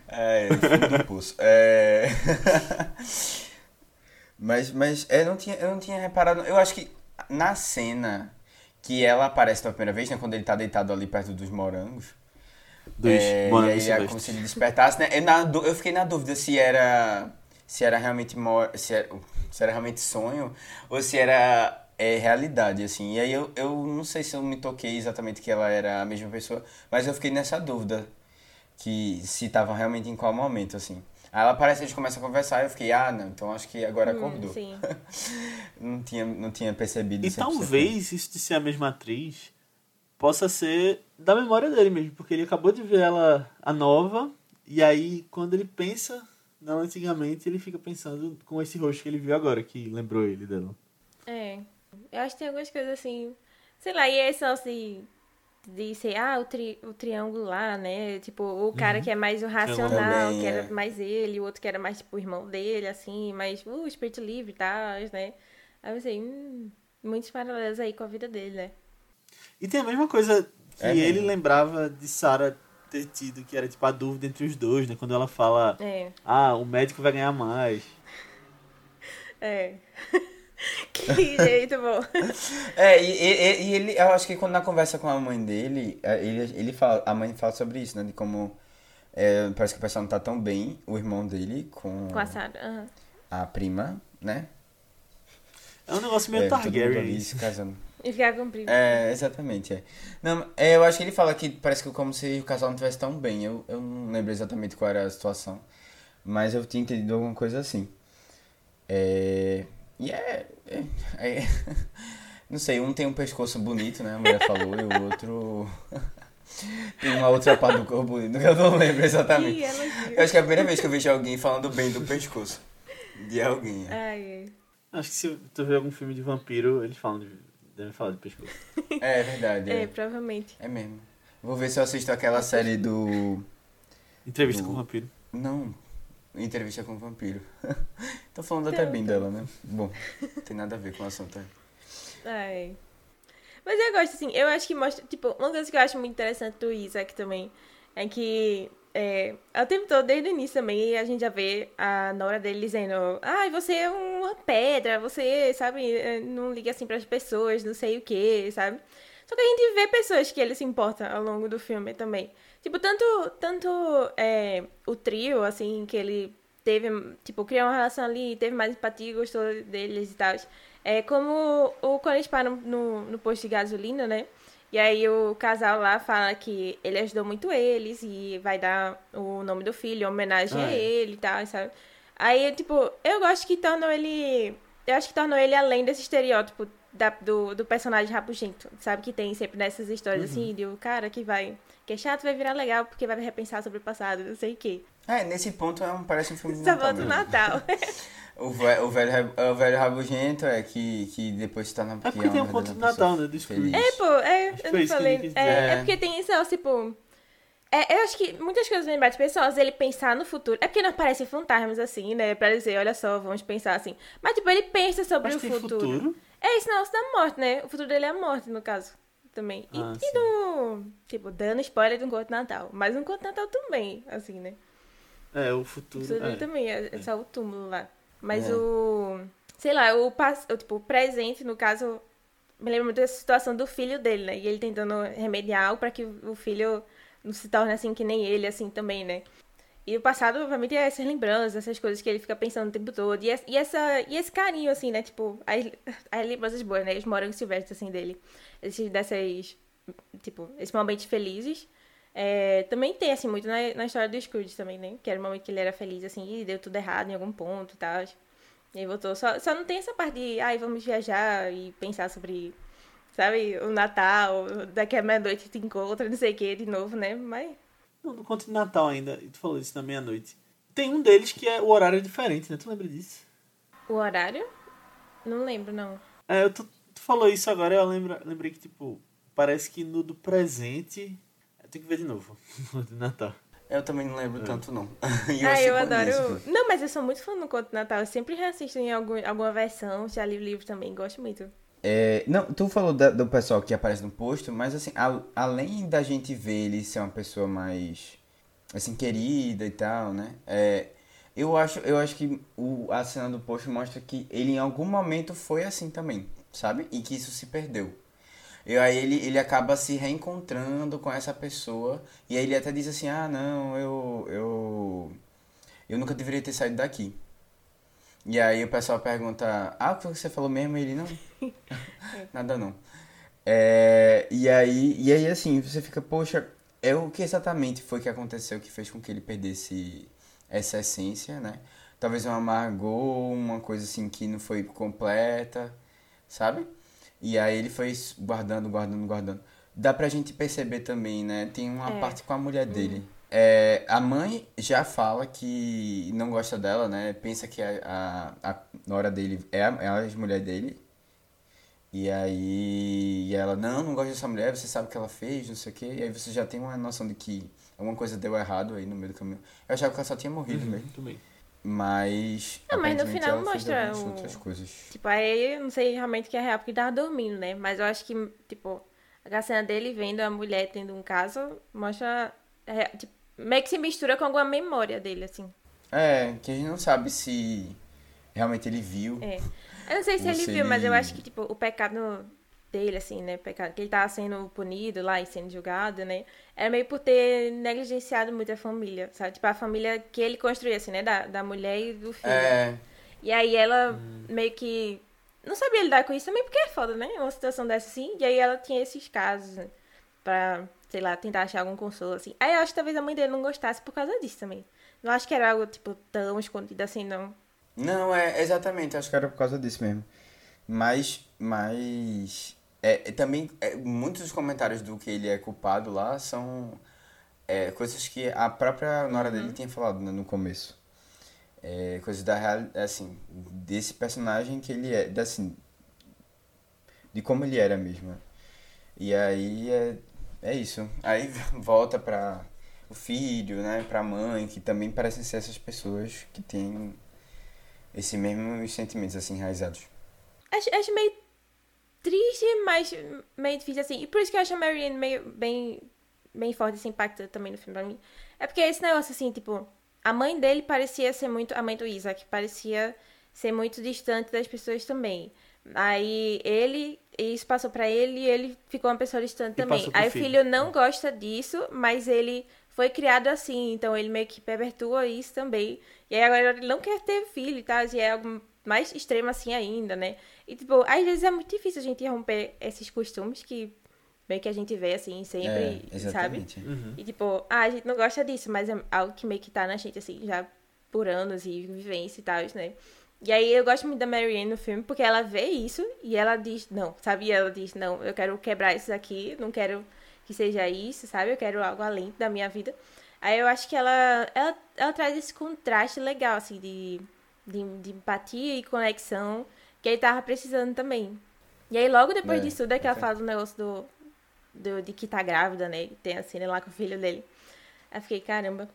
É, fundo do poço. É... mas, mas eu não tinha, eu não tinha reparado. Eu acho que na cena que ela aparece pela primeira vez, né, quando ele tá deitado ali perto dos morangos. Dos é, e morangos aí é como se ele despertasse, né? Eu, na eu fiquei na dúvida se era se era realmente mor se era, se era realmente sonho ou se era é, realidade, assim. E aí eu, eu não sei se eu me toquei exatamente que ela era a mesma pessoa, mas eu fiquei nessa dúvida que se tava realmente em qual momento, assim. Aí ela aparece, a gente começa a conversar e eu fiquei, ah, não, então acho que agora Hum, acordou. sim. não, tinha, não tinha percebido E 100%. talvez isso de ser a mesma atriz possa ser da memória dele mesmo, porque ele acabou de ver ela, a nova, e aí quando ele pensa nela antigamente, ele fica pensando com esse rosto que ele viu agora, que lembrou ele dela. É. Eu acho que tem algumas coisas assim. Sei lá, e esse lance de, de ser, ah, o, tri, o triângulo lá, né? Tipo, o cara que é mais o racional, Também, que era é. mais ele, o outro que era mais, tipo, o irmão dele, assim, mais uh, espírito livre e tal, né? Aí eu pensei, hum, muitos paralelos aí com a vida dele, né? E tem a mesma coisa que É ele mesmo. lembrava de Sarah ter tido, que era tipo a dúvida entre os dois, né? Quando ela fala, É, ah, o médico vai ganhar mais. é. que jeito bom. É, e, e- e ele, eu acho que quando na conversa com a mãe dele, é, ele, ele fala, a mãe fala sobre isso, né? De como é, parece que o pessoal não tá tão bem, o irmão dele, com Com a Sarah. aham. a prima, né? É um negócio meio é, todo mundo Targaryen. ali se casando. E ficar comprido. É, exatamente, é. Não, é, eu acho que ele fala que parece que como se o casal não estivesse tão bem. Eu, eu não lembro exatamente qual era a situação. Mas eu tinha entendido alguma coisa assim. É. E é. é, é- não sei, um tem um pescoço bonito, né? A mulher falou, e o outro. tem uma outra parte do corpo bonito, que eu não lembro exatamente. Ih, elogio. Eu acho que é a primeira vez que eu vejo alguém falando bem do pescoço. De alguém. é. Ai, ai. Acho que se tu ver algum filme de vampiro, eles falam de, devem falar de pescoço. É verdade. É, É, provavelmente. é mesmo. Vou ver se eu assisto aquela série do. Entrevista Do- com o vampiro. Não, entrevista com o vampiro. Tô falando até bem dela, né? Bom, tem nada a ver com o assunto. é. Ai. Mas eu gosto, assim, eu acho que mostra, tipo, uma coisa que eu acho muito interessante do Isaac também é que é, é tempo todo, desde o início também, a gente já vê a Nora dele dizendo, ai, você é uma pedra, você, sabe, é, não liga assim pras pessoas, não sei o que, sabe? Só que a gente vê pessoas que ele se importa ao longo do filme também. Tipo, tanto, tanto é, o trio, assim, que ele teve, tipo, criou uma relação ali, teve mais empatia, gostou deles e tal. É como o, quando eles param no, no posto de gasolina, né? E aí o casal lá fala que ele ajudou muito eles e vai dar o nome do filho, em homenagem Ah, a é. ele e tal, sabe? Aí, tipo, eu gosto que tornam ele. Eu acho que tornam ele além desse estereótipo da- do, do personagem rabugento, sabe? Que tem sempre nessas histórias Uhum. assim, de o cara que vai. Que é chato vai virar legal porque vai repensar sobre o passado, não sei o quê. É, nesse ponto é um, parece um filme de Só Natal volta o mesmo. Natal. O, ve- o, velho, rab- o velho rabugento é que, que depois se torna É porque tem um conto de Natal, né? Do Scrooge. É, pô, é, eu não falei. É, dizer. é porque tem isso, ó, tipo. É, eu acho que muitas coisas me batem pessoas, ele pensar no futuro. É porque não aparecem fantasmas assim, né? Pra dizer, olha só, vamos pensar assim. Mas, tipo, ele pensa sobre Mas o tem futuro. futuro? É isso, não, isso da morte, né? O futuro dele é a morte, no caso. Também. E, Ah, e sim. no. Tipo, dando spoiler de um conto de Natal. Mas um conto de Natal também, assim, né? É, o O futuro. futuro é. também, é, é só o túmulo lá. Mas É. o. Sei lá, o, o, tipo, o presente, no caso, me lembra muito dessa situação do filho dele, né? E ele tentando remediar algo pra que o filho não se torne assim que nem ele, assim também, né? E o passado, obviamente, é essas lembranças, essas coisas que ele fica pensando o tempo todo. E, e essa, e esse carinho, assim, né? Tipo, as, as lembranças boas, né? Os morangos silvestres, assim, dele. Esses, dessas, tipo, esses momentos felizes. É, também tem, assim, muito na, na história do Scrooge também, né? Que era o momento que ele era feliz, assim, e deu tudo errado em algum ponto e tal. E aí voltou. Só, só não tem essa parte de, ai, vamos viajar e pensar sobre, sabe, o Natal, daqui a meia-noite te encontra, não sei o que, de novo, né? Mas. Não, no conto de Natal ainda, e tu falou isso na meia-noite. Tem um deles que é o horário é diferente, né? Tu lembra disso? O horário? Não lembro, não. É, eu tu, tu falou isso agora, eu lembro, lembrei que, tipo, parece que no do presente. Eu tenho que ver de novo, no de Natal. Eu também não lembro tanto, não. E ah, eu adoro. tipo. Não, mas eu sou muito fã do Conto de Natal. Eu sempre reassisto em algum, alguma versão. Já li o livro também, gosto muito. É, não, tu falou da- do pessoal que aparece no posto, mas assim, a- além da gente ver ele ser uma pessoa mais, assim, querida e tal, né? É, eu, acho, eu acho que o, a cena do posto mostra que ele em algum momento foi assim também, sabe? E que isso se perdeu. E aí ele, ele acaba se reencontrando com essa pessoa, e aí ele até diz assim, ah, não, eu, eu, eu nunca deveria ter saído daqui. E aí o pessoal pergunta, ah, o que você falou mesmo? E ele, não, nada não. É, e aí, e aí assim, você fica, poxa, é o que exatamente foi que aconteceu que fez com que ele perdesse essa essência, né? Talvez uma amargor, uma coisa assim que não foi completa, sabe? E aí ele foi guardando, guardando, guardando. Dá pra gente perceber também, né? Tem uma É. parte com a mulher dele. É, a mãe já fala que não gosta dela, né? Pensa que a, a, a nora dele é a, é a mulher dele. E aí e ela, não, não gosto dessa mulher, você sabe o que ela fez, não sei o quê. E aí você já tem uma noção de que alguma coisa deu errado aí no meio do caminho. Eu achava que ela só tinha morrido mesmo. Muito bem. Mas. Não, mas no final mostra o- outras coisas. Tipo, aí eu não sei realmente o que é real, porque tava dormindo, né? Mas eu acho que, tipo, a cena dele vendo a mulher tendo um caso mostra. é, tipo, meio que se mistura com alguma memória dele, assim. É, que a gente não sabe se realmente ele viu. É. Eu não sei se ele viu, mas eu ele- acho que, tipo, o pecado dele, assim, né? O pecado que ele tava sendo punido lá e sendo julgado, né? Era meio por ter negligenciado muito a família, sabe? Tipo, a família que ele construía, assim, né? Da, da mulher e do filho. É, E aí ela meio que não sabia lidar com isso também, porque é foda, né? Uma situação dessa assim. E aí ela tinha esses casos né? pra, sei lá, tentar achar algum consolo, assim. Aí eu acho que talvez a mãe dele não gostasse por causa disso também. Não acho que era algo, tipo, tão escondido assim, não. Não, é exatamente, acho que era por causa disso mesmo. Mas, mas é, também é, muitos dos comentários do que ele é culpado lá são é, coisas que a própria nora dele tinha falado né, no começo. É, coisas da real, assim, desse personagem que ele é, assim, de como ele era mesmo. né? E aí é, é isso. Aí volta pra o filho, né, pra mãe, que também parecem ser essas pessoas que têm esse mesmo sentimentos assim enraizados. Acho, acho meio triste, mas meio difícil, assim. E por isso que eu acho a Marianne meio bem, bem forte, esse impacto também no filme pra mim. É porque esse negócio, assim, tipo, a mãe dele parecia ser muito. A mãe do Isaac parecia ser muito distante das pessoas também. Aí ele. Isso passou pra ele e ele ficou uma pessoa distante também. Aí o filho. filho não gosta disso, mas ele foi criado assim, então ele meio que perpetua isso também. E aí agora ele não quer ter filho e tal, e é algo mais extremo assim ainda, né? E tipo, às vezes é muito difícil a gente romper esses costumes que meio que a gente vê, assim, É, sempre, sabe? exatamente. Uhum. E tipo, ah, a gente não gosta disso, mas é algo que meio que tá na gente, assim, já por anos e vivência e tal, né? E aí eu gosto muito da Marianne no filme, porque ela vê isso e ela diz, não, sabe? E ela diz, não, eu quero quebrar isso aqui, não quero que seja isso, sabe? Eu quero algo além da minha vida. Aí eu acho que ela, ela, ela traz esse contraste legal, assim, de, de, de empatia e conexão que ele tava precisando também. E aí logo depois É, disso tudo é que ela fala do negócio do, do, de que tá grávida, né? E tem a cena lá com o filho dele. Aí eu fiquei, caramba.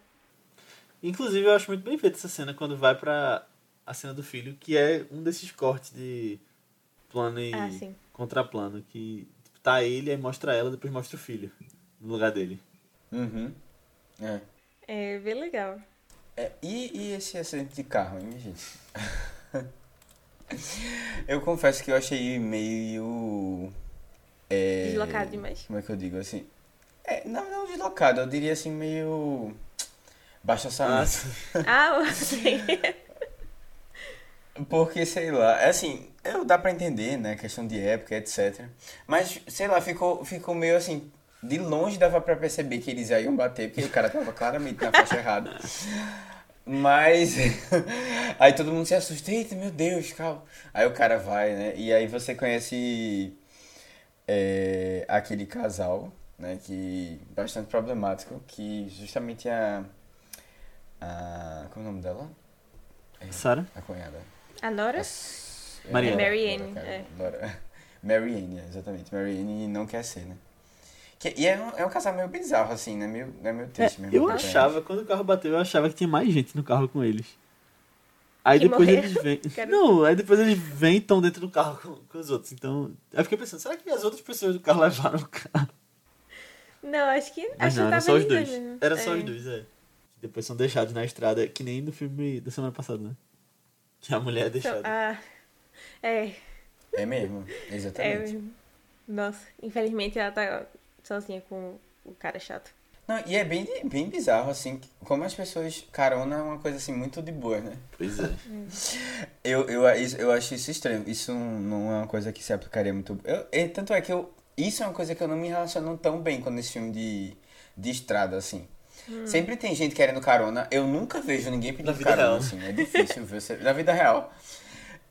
Inclusive, eu acho muito bem feita essa cena quando vai pra a cena do filho, que é um desses cortes de plano e Ah, contraplano, que tipo, tá ele, aí mostra ela, depois mostra o filho no lugar dele. Uhum. É. É bem legal. É, e, e esse acidente de carro, hein, gente? eu confesso que eu achei meio. é, Deslocado demais. Como é que eu digo assim? É, não, não deslocado, eu diria assim, meio. Baixo orçamento. Ah, sim. Porque, sei lá, é assim, eu dá pra entender, né, questão de época, etc. Mas, sei lá, ficou, ficou meio assim, de longe dava pra perceber que eles iam bater, porque o cara tava claramente na faixa errada. Mas, aí todo mundo se assusta, eita, meu Deus, calma. Aí o cara vai, né, e aí você conhece é, aquele casal, né, que, bastante problemático, que justamente a, a, como é o nome dela? Sarah? A cunhada. A Nora? Marianne. É Marianne, Nora, é. Marianne, exatamente. Marianne não quer ser, né? Que, e é um, é um casal meio bizarro, assim, né? Meio, é meio É, triste mesmo. eu acompanhar. achava, quando o carro bateu, eu achava que tinha mais gente no carro com eles. Aí Que depois morreram? eles vêm. Quero- Não, aí depois eles vêm e estão dentro do carro com, com os outros. Então, eu fiquei pensando, será que as outras pessoas do carro levaram o carro? Não, acho que. Mas acho não, que era tava só os dois. mesmo. Era só É. os dois, é. Que depois são deixados na estrada, que nem no filme da semana passada, né? Que a mulher é Então, deixada. ah, é, É mesmo, é. exatamente. Nossa, infelizmente ela tá sozinha com o cara chato. Não, e é bem, bem bizarro, assim, que- como as pessoas. Carona é uma coisa, assim, muito de boa, né? Pois é. Eu, eu, eu acho isso estranho. Isso não, é uma coisa que se aplicaria muito. Eu, e tanto é que eu. Isso é uma coisa que eu não me relaciono tão bem com esse filme de, de estrada, assim. Sempre tem gente querendo carona. Eu nunca vejo ninguém pedindo vida carona, real. assim. É difícil ver você- na vida real.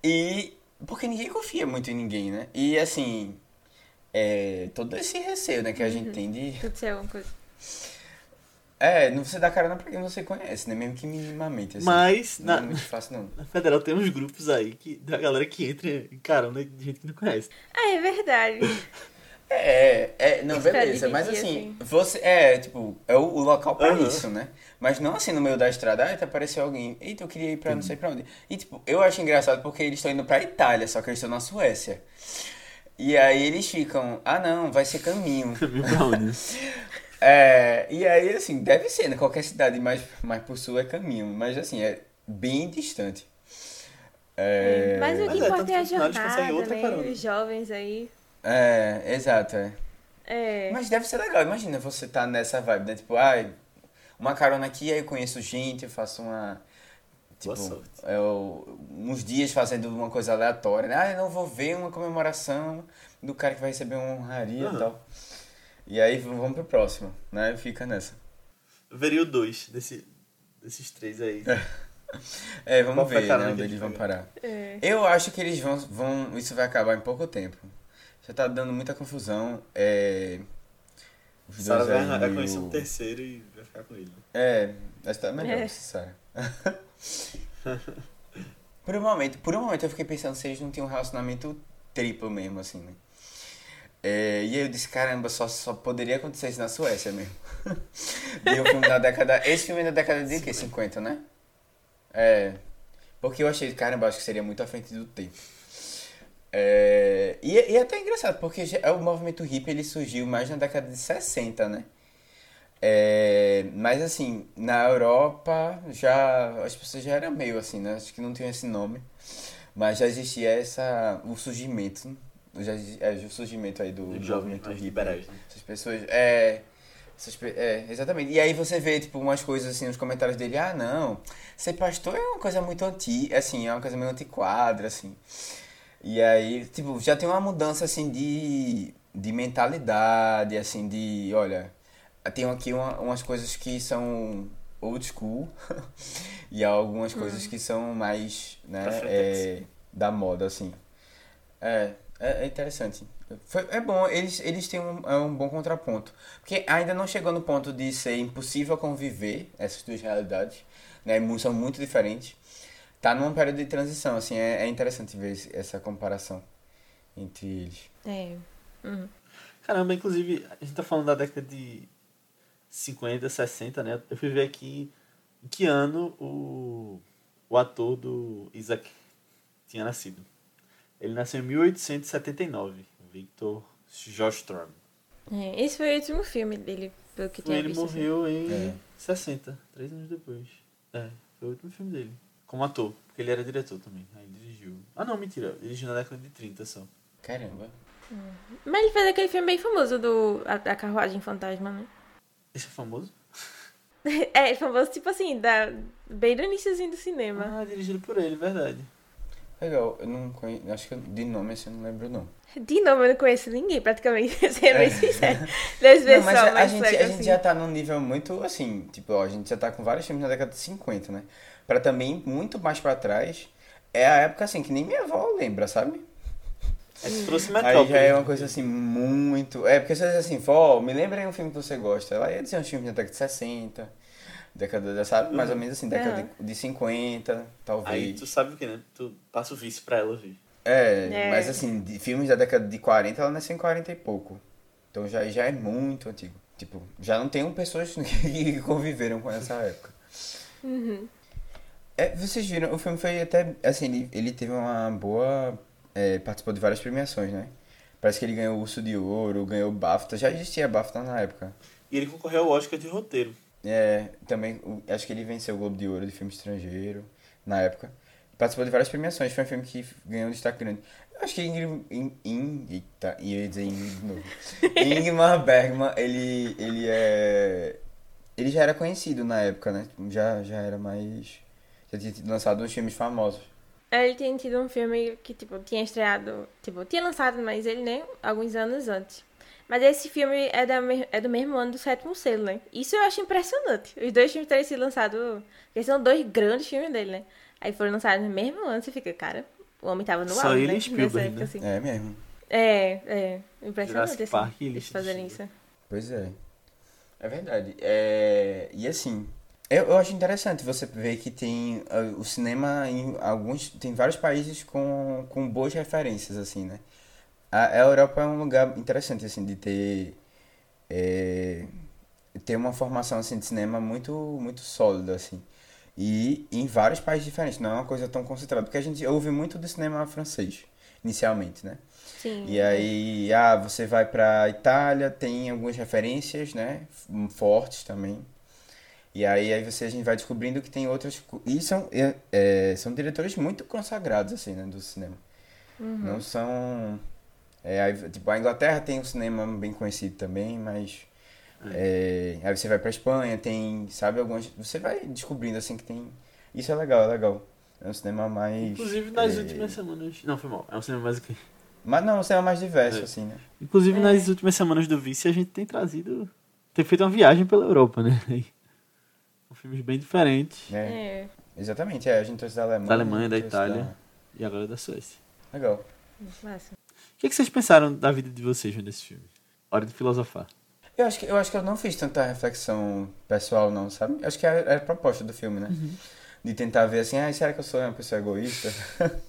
E. Porque ninguém confia muito em ninguém, né? E assim. É, todo esse receio, né, que a gente tem de. Tudo ser alguma coisa. É, não você dá carona pra quem você conhece, né? Mesmo que minimamente, assim. Mas, Não é na, muito fácil, não. na Federal tem uns grupos aí que, da galera que entra em carona de gente que não conhece. Ah, é verdade. É, é, não, Pra beleza, mas assim, assim. você, é, tipo, é o, o local pra Aham. isso, né? Mas não assim no meio da estrada, ah, apareceu alguém, eita, eu queria ir pra não sei pra onde. E tipo, eu acho engraçado porque eles estão indo pra Itália, só que eles estão na Suécia. E aí eles ficam, ah não, vai ser caminho. Caminho pra onde? É, e aí assim, deve ser, né? Qualquer cidade mais, mais pro sul é caminho, mas assim, é bem distante. É, Mas o que é, importa tanto é a jornada, outra né? carona. Os jovens aí. é, exato, é. É. Mas deve ser legal, imagina você tá nessa vibe, né? Tipo, ai, uma carona aqui, aí eu conheço gente, eu faço uma. Tipo, Boa sorte. eu, uns dias fazendo uma coisa aleatória, né? Ah, eu não vou ver uma comemoração do cara que vai receber uma honraria e Aham. tal. E aí vamos pro próximo, né? Fica nessa. Eu veria o dois desse, desses três aí. É, vamos Qual ver, né? que Onde eles vão parar. É. Eu acho que eles vão, vão. Isso vai acabar em pouco tempo. Já tá dando muita confusão. É. Os Sarah vai, vai conhecer um terceiro e vai ficar com ele. É, mas tá melhor, É. Sarah. por um momento, por um momento eu fiquei pensando se eles não tinham um relacionamento triplo mesmo, assim, né? É, e aí eu disse, caramba, só, só poderia acontecer isso na Suécia mesmo. Deu filme da década. Esse filme é da década de quê? 50, né? É. Porque eu achei, caramba, acho que seria muito à frente do tempo. É, e, e é até engraçado, porque já- o movimento hippie ele surgiu mais na década de 60, né? É, mas assim, na Europa já as pessoas já eram meio assim, né? Acho que não tinha esse nome. Mas já existia essa, o surgimento, já é, o surgimento aí do jovens movimento hippie. liberais, né? Essas pessoas, é, essas é, exatamente. E aí você vê, tipo, umas coisas assim nos comentários dele, ah, não, ser pastor é uma coisa muito antiga, assim, é uma coisa meio antiquadra, assim. E aí, tipo, já tem uma mudança, assim, de, de mentalidade, assim, de, olha, tem aqui uma, umas coisas que são old school e algumas Hum. coisas que são mais, né, é, da moda, assim. É, é, é interessante. Foi, é bom, eles, eles têm um, é um bom contraponto. Porque ainda não chegou no ponto de ser impossível conviver essas duas realidades, né, são muito diferentes. Tá num período de transição, assim, é, é interessante ver esse- essa comparação entre eles. É. Uhum. Caramba, inclusive, a gente tá falando da década de 50, 60, né? Eu fui ver aqui em que ano o, o ator do Isaac tinha nascido. Ele nasceu em 1879, Victor Jostrom. É, Esse foi o último filme dele, pelo que eu tinha Ele visto. assim. morreu em É. 60, três anos depois. É, foi o último filme dele. Como ator, porque ele era diretor também. Aí dirigiu. Ah não, mentira, dirigiu na década de 30 só. Caramba. Mas ele fez aquele filme bem famoso do A, a Carruagem Fantasma, né? Esse é famoso? É, famoso tipo assim, da, bem do iníciozinho do cinema. Ah, dirigido por ele, verdade. Legal, eu não conheço, acho que de nome assim eu não lembro não. De novo, eu não conheço ninguém, praticamente, sendo bem sincero. Das Não, pessoas mas a, a gente, cegas, a gente já tá num nível muito assim, tipo, ó, a gente já tá com vários filmes na década de 50, né? Pra também muito mais pra trás, é a época assim que nem minha avó lembra, sabe? É trouxe Aí já é uma coisa assim muito. É, porque você diz assim, vó, me lembra aí um filme que você gosta. Ela ia dizer uns filmes da década de 60, década, da- sabe? Mais ou menos assim, década Aham. de, de 50, talvez. Aí tu sabe o que, né? Tu passa o vice pra ela ouvir. É, É. mas assim, de filmes da década de 40, ela nasceu em 40 e pouco. Então já, já é muito antigo. Tipo, já não tem pessoas que conviveram com essa época. Uhum. É, vocês viram, o filme foi até, assim, ele, ele teve uma boa, é, participou de várias premiações, né? Parece que ele ganhou o Urso de Ouro, ganhou o BAFTA, já existia BAFTA na época. E ele concorreu ao Oscar de roteiro. É, também, acho que ele venceu o Globo de Ouro de filme estrangeiro, na época. Participou de várias premiações, foi um filme que ganhou um destaque grande. Eu acho que Ingrid, In, In, eita, ia dizer Ingrid de novo. Ingmar Bergman, ele, ele é, ele já era conhecido na época, né? Já, já era mais, já tinha lançado uns filmes famosos. Ele tinha tido um filme que, tipo, tinha estreado, tipo, tinha lançado, mas ele, né, alguns anos antes. Mas esse filme é, da, é do mesmo ano do Sétimo Selo, né? Isso eu acho impressionante. Os dois filmes terem sido lançados, porque são dois grandes filmes dele, né? Aí foram lançados no mesmo ano, você fica, cara, o homem tava no Só auge, ele né? e Spielberg, época, né? assim. É mesmo. É, é, impressionante, Jurassic assim, Park eles fazerem isso. Pois é. É verdade. É... E assim, eu, eu acho interessante você ver que tem ah, o cinema em alguns. Tem vários países com, com boas referências, assim, né? A, a Europa é um lugar interessante, assim, de ter. é, ter uma formação assim, de cinema muito, muito sólida, assim. E em vários países diferentes, não é uma coisa tão concentrada. Porque a gente ouve muito do cinema francês, inicialmente, né? Sim. E aí, ah, você vai pra Itália, tem algumas referências, né? Fortes também. E aí, aí você, a gente vai descobrindo que tem outras. E são, é, é, são diretores muito consagrados, assim, né? Do cinema. Não são. É, aí, tipo, a Inglaterra tem um cinema bem conhecido também, mas. é, aí você vai pra Espanha, tem, sabe, algumas. Você vai descobrindo, assim, que tem. Isso é legal, é legal. É um cinema mais. Inclusive nas é, últimas semanas. Não, foi mal. É um cinema mais o quê? Mas não, um cinema mais diverso, É. assim, né? Inclusive É. nas últimas semanas do Vice a gente tem trazido. Tem feito uma viagem pela Europa, né? Filmes bem diferentes. É. É, Exatamente, é, a gente trouxe da Alemanha. Da Alemanha, da Itália. E agora da Suécia. Legal. massa. O que, que vocês pensaram da vida de vocês vendo esse filme? Hora de filosofar. Eu acho, que, eu acho que eu não fiz tanta reflexão pessoal, não, sabe? Acho que é, é a proposta do filme, né? De tentar ver assim, ah, será que eu sou uma pessoa egoísta?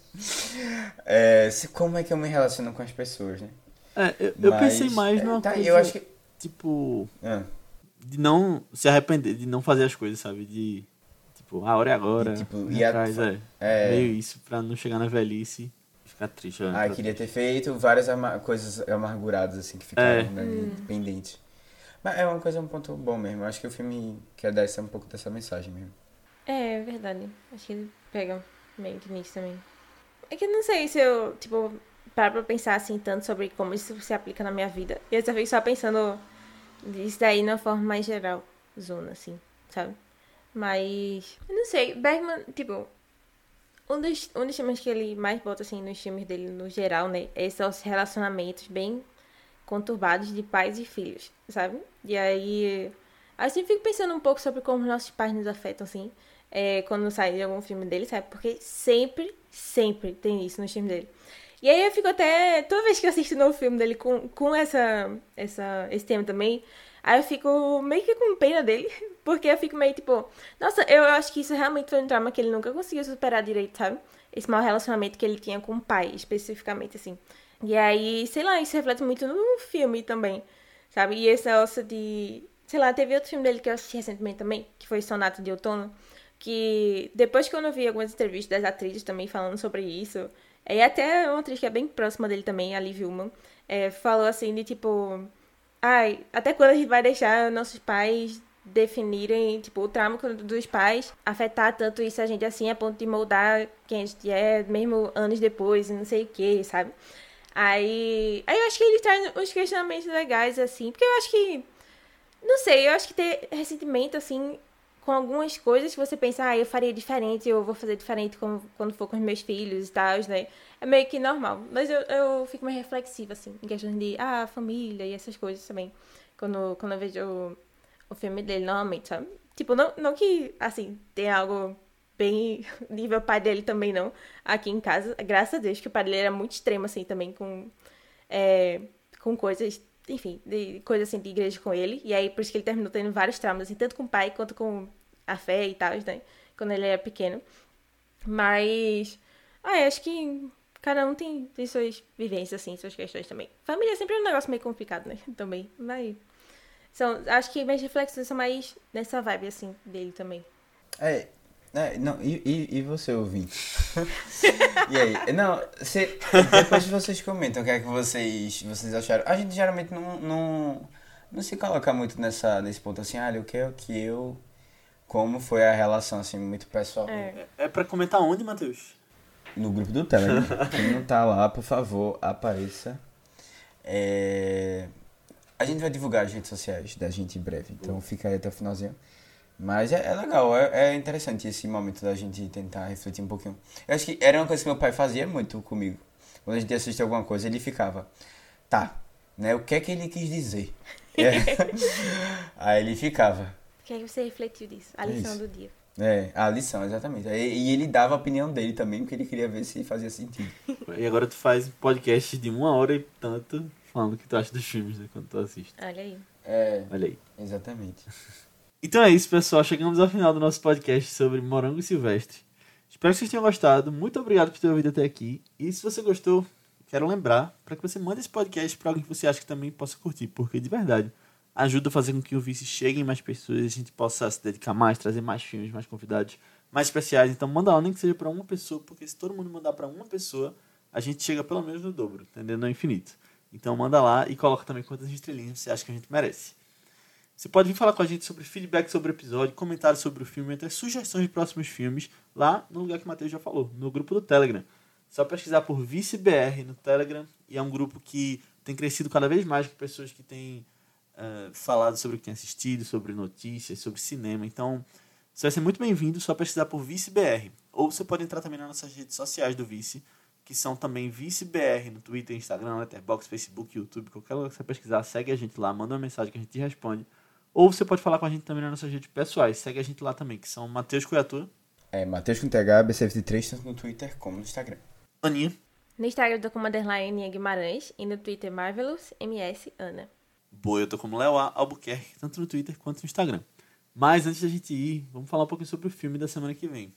É, se, como é que eu me relaciono com as pessoas, né? É, eu, eu Mas, pensei mais é, numa tá, coisa. Eu acho que... Tipo. Ah, De não se arrepender, de não fazer as coisas, sabe? De. Tipo, a hora é agora. E, tipo, ir ir atrás, a- é. é, Meio isso, pra não chegar na velhice e ficar triste. olhando ah, queria ter feito várias ama- coisas amarguradas, assim, que ficaram É. né, Hum. pendentes. Mas é uma coisa, um ponto bom mesmo. Acho que o filme quer dar essa, um pouco dessa mensagem mesmo. É, é verdade. Acho que ele pega meio que nisso também. É que eu não sei se eu, tipo, paro pra pensar assim tanto sobre como isso se aplica na minha vida. E eu só fico só pensando isso daí de uma forma mais geral, zona, assim, sabe? Mas. Eu não sei, Bergman, tipo. Um dos, um dos temas que ele mais bota, assim, nos filmes dele no geral, né? Esses são os relacionamentos bem conturbados de pais e filhos, sabe? E aí, sempre fico pensando um pouco sobre como nossos pais nos afetam, assim, é, quando sai algum filme dele, sabe? Porque sempre, sempre tem isso no filme dele. E aí eu fico até. Toda vez que eu assisto um novo filme dele com, com essa, essa, esse tema também, aí eu fico meio que com pena dele. Porque eu fico meio tipo. Nossa, eu acho que isso realmente foi um trauma que ele nunca conseguiu superar direito, sabe? Esse mau relacionamento que ele tinha com o pai, especificamente, assim. E aí, sei lá, isso reflete muito no filme também, sabe? E esse negócio de. Sei lá, teve outro filme dele que eu assisti recentemente também, que foi Sonata de Outono. Que depois que eu vi algumas entrevistas das atrizes também falando sobre isso, e até uma atriz que é bem próxima dele também, a Liv Ullman, é, falou assim de tipo. Ai, até quando a gente vai deixar nossos pais definirem, tipo, o trauma dos pais afetar tanto isso a gente assim, a ponto de moldar quem a gente é, mesmo anos depois, não sei o que, sabe? Aí, aí eu acho que ele traz uns questionamentos legais, assim, porque eu acho que. Não sei, eu acho que ter ressentimento, assim, com algumas coisas que você pensa, ah, eu faria diferente, eu vou fazer diferente com, quando for com os meus filhos e tal, né? É meio que normal. Mas eu, eu fico mais reflexiva, assim, em questão de, ah, família e essas coisas também. Quando, quando eu vejo o, o filme dele, normalmente, sabe? Tipo, não, não que, assim, tem algo bem nível pai dele também, não. Aqui em casa, graças a Deus, que o pai dele era muito extremo, assim, também com, é, com coisas enfim, de coisa assim de igreja com ele. E aí, por isso que ele terminou tendo vários traumas, assim, tanto com o pai quanto com a fé e tal, né? Quando ele era pequeno. Mas. Ah, acho que cada um tem, tem suas vivências, assim, suas questões também. Família é sempre um negócio meio complicado, né? Também. Mas. São, acho que minhas reflexões são mais nessa vibe, assim, dele também. É. É, não, e, e, e você, ouvinte? e aí? Não, se, depois vocês comentam o que é que vocês, vocês acharam. A gente geralmente não, não, não se coloca muito nessa, nesse ponto assim, ah, o que é o que eu como foi a relação, assim, muito pessoal. É, é pra comentar onde, Matheus? No grupo do Telegram. Quem não tá lá, por favor, apareça. É... A gente vai divulgar as redes sociais da gente em breve, então fica aí até o finalzinho. Mas é, é legal, é, é, interessante esse momento da gente tentar refletir um pouquinho. Eu acho que era uma coisa que meu pai fazia muito comigo. Quando a gente assistia alguma coisa, ele ficava, tá, né, o que é que ele quis dizer? É. aí ele ficava, que aí você refletiu disso, a é lição Isso. do dia. É, a lição, exatamente. E, e, ele dava a opinião dele também, porque ele queria ver se fazia sentido. E agora tu faz podcast de uma hora e tanto falando o que tu acha dos filmes, né, quando tu assiste. Olha aí. É. Olha aí. Exatamente. Então é isso, pessoal. Chegamos ao final do nosso podcast sobre Morango Silvestre. Espero que vocês tenham gostado. Muito obrigado por ter ouvido até aqui. E se você gostou, quero lembrar para que você mande esse podcast para alguém que você acha que também possa curtir, porque de verdade ajuda a fazer com que o Vice chegue em mais pessoas a gente possa se dedicar mais, trazer mais filmes, mais convidados mais especiais. Então manda lá, nem que seja para uma pessoa, porque se todo mundo mandar para uma pessoa, a gente chega pelo menos no dobro, entendeu? No infinito. Então manda lá e coloca também quantas estrelinhas você acha que a gente merece. Você pode vir falar com a gente sobre feedback sobre o episódio, comentários sobre o filme, até sugestões de próximos filmes, lá no lugar que o Matheus já falou, no grupo do Telegram. Só pesquisar por ViceBR no Telegram, e é um grupo que tem crescido cada vez mais com pessoas que têm uh, falado sobre o que tem assistido, sobre notícias, sobre cinema. Então, você vai ser muito bem-vindo, só pesquisar por ViceBR. Ou você pode entrar também nas nossas redes sociais do Vice, que são também ViceBR no Twitter, Instagram, Letterboxd, Facebook, YouTube, qualquer lugar que você pesquisar, segue a gente lá, manda uma mensagem que a gente responde. Ou você pode falar com a gente também nas nossas redes pessoais, segue a gente lá também, que são Matheus Coiatura. É, Matheus com TH, BC23, tanto no Twitter como no Instagram. Aninha. No Instagram do como underline Guimarães e no Twitter Marvelous MS Ana. Boa, eu tô como Léo Albuquerque, tanto no Twitter quanto no Instagram. Mas antes da gente ir, vamos falar um pouquinho sobre o filme da semana que vem.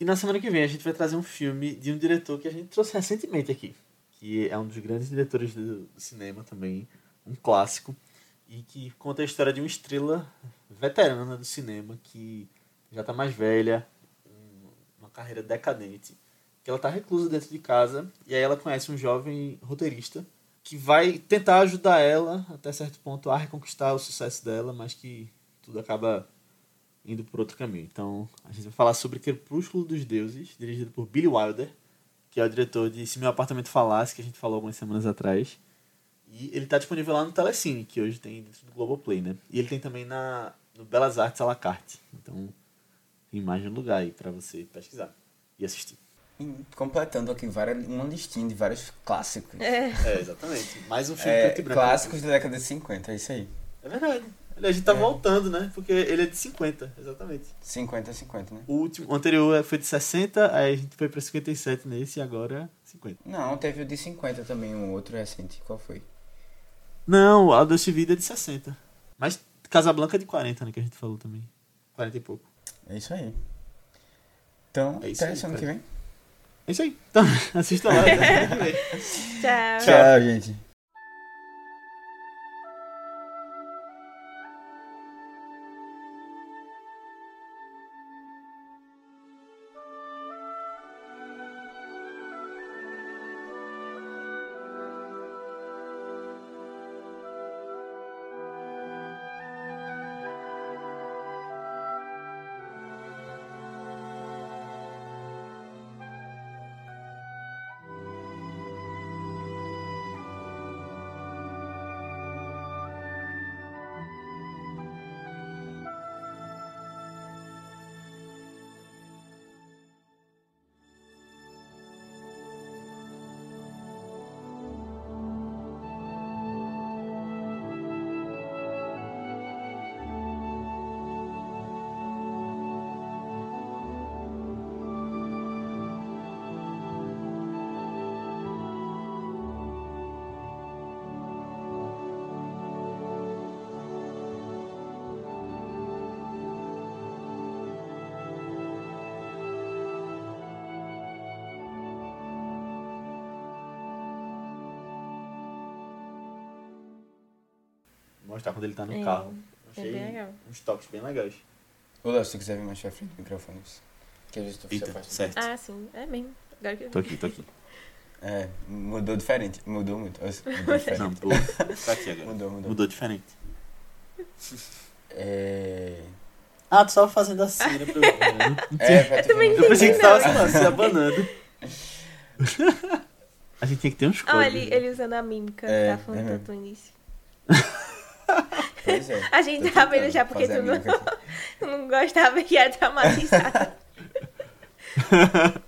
E na semana que vem a gente vai trazer um filme de um diretor que a gente trouxe recentemente aqui, que é um dos grandes diretores do, do cinema também, um clássico, e que conta a história de uma estrela veterana do cinema que já está mais velha, uma carreira decadente, que ela está reclusa dentro de casa e aí ela conhece um jovem roteirista que vai tentar ajudar ela até certo ponto a reconquistar o sucesso dela, mas que tudo acaba indo por outro caminho. Então, a gente vai falar sobre Crepúsculo dos Deuses, dirigido por Billy Wilder, que é o diretor de Se Meu Apartamento Falasse, que a gente falou algumas semanas atrás. E ele está disponível lá no Telecine, que hoje tem dentro do Globoplay, né? E ele tem também na, no Belas Artes à la carte. Então, tem mais um lugar aí para você pesquisar e assistir. Completando aqui várias, uma listinha de vários clássicos. É. É, exatamente. Mais um filme É, preto e branco. clássicos da década de 50, é isso aí. É verdade. A gente tá É. voltando, né? Porque ele é de 50, exatamente. 50 a 50, né? O último, o anterior foi de 60, aí a gente foi pra 57 nesse e agora 50. Não, teve o de 50 também, um outro recente. Qual foi? Não, a Doce Vida é de 60. Mas Casablanca é de 40, né? Que a gente falou também. 40 e pouco. É isso aí. Então, É isso até aí, semana que vem. É isso aí. Então, assista lá. Tchau. Tchau, gente. Mostrar quando ele tá no É, carro. É Achei bem legal. uns toques bem legais. Ô, Léo, se tu quiser vir mais pra frente do microfone. Que às vezes tu Eita, afasta. certo. Ah, sim. É mesmo. Agora que eu Tô aqui, tô aqui. É, mudou diferente. Mudou muito. Mudou diferente. Não, tô, tô aqui agora. Mudou, mudou. Mudou diferente. É... Ah, tu tava fazendo assim, né? Pra eu, né? É, pra tu também eu pensei que tu tava Não. assim, se abanando. A gente tinha que ter uns Ah, códigos. ele, né? ele usando a mímica É, que tá é falando mesmo. tanto no início. Pois é. A gente tava vendo já porque tu não, não gostava que ia traumatizar.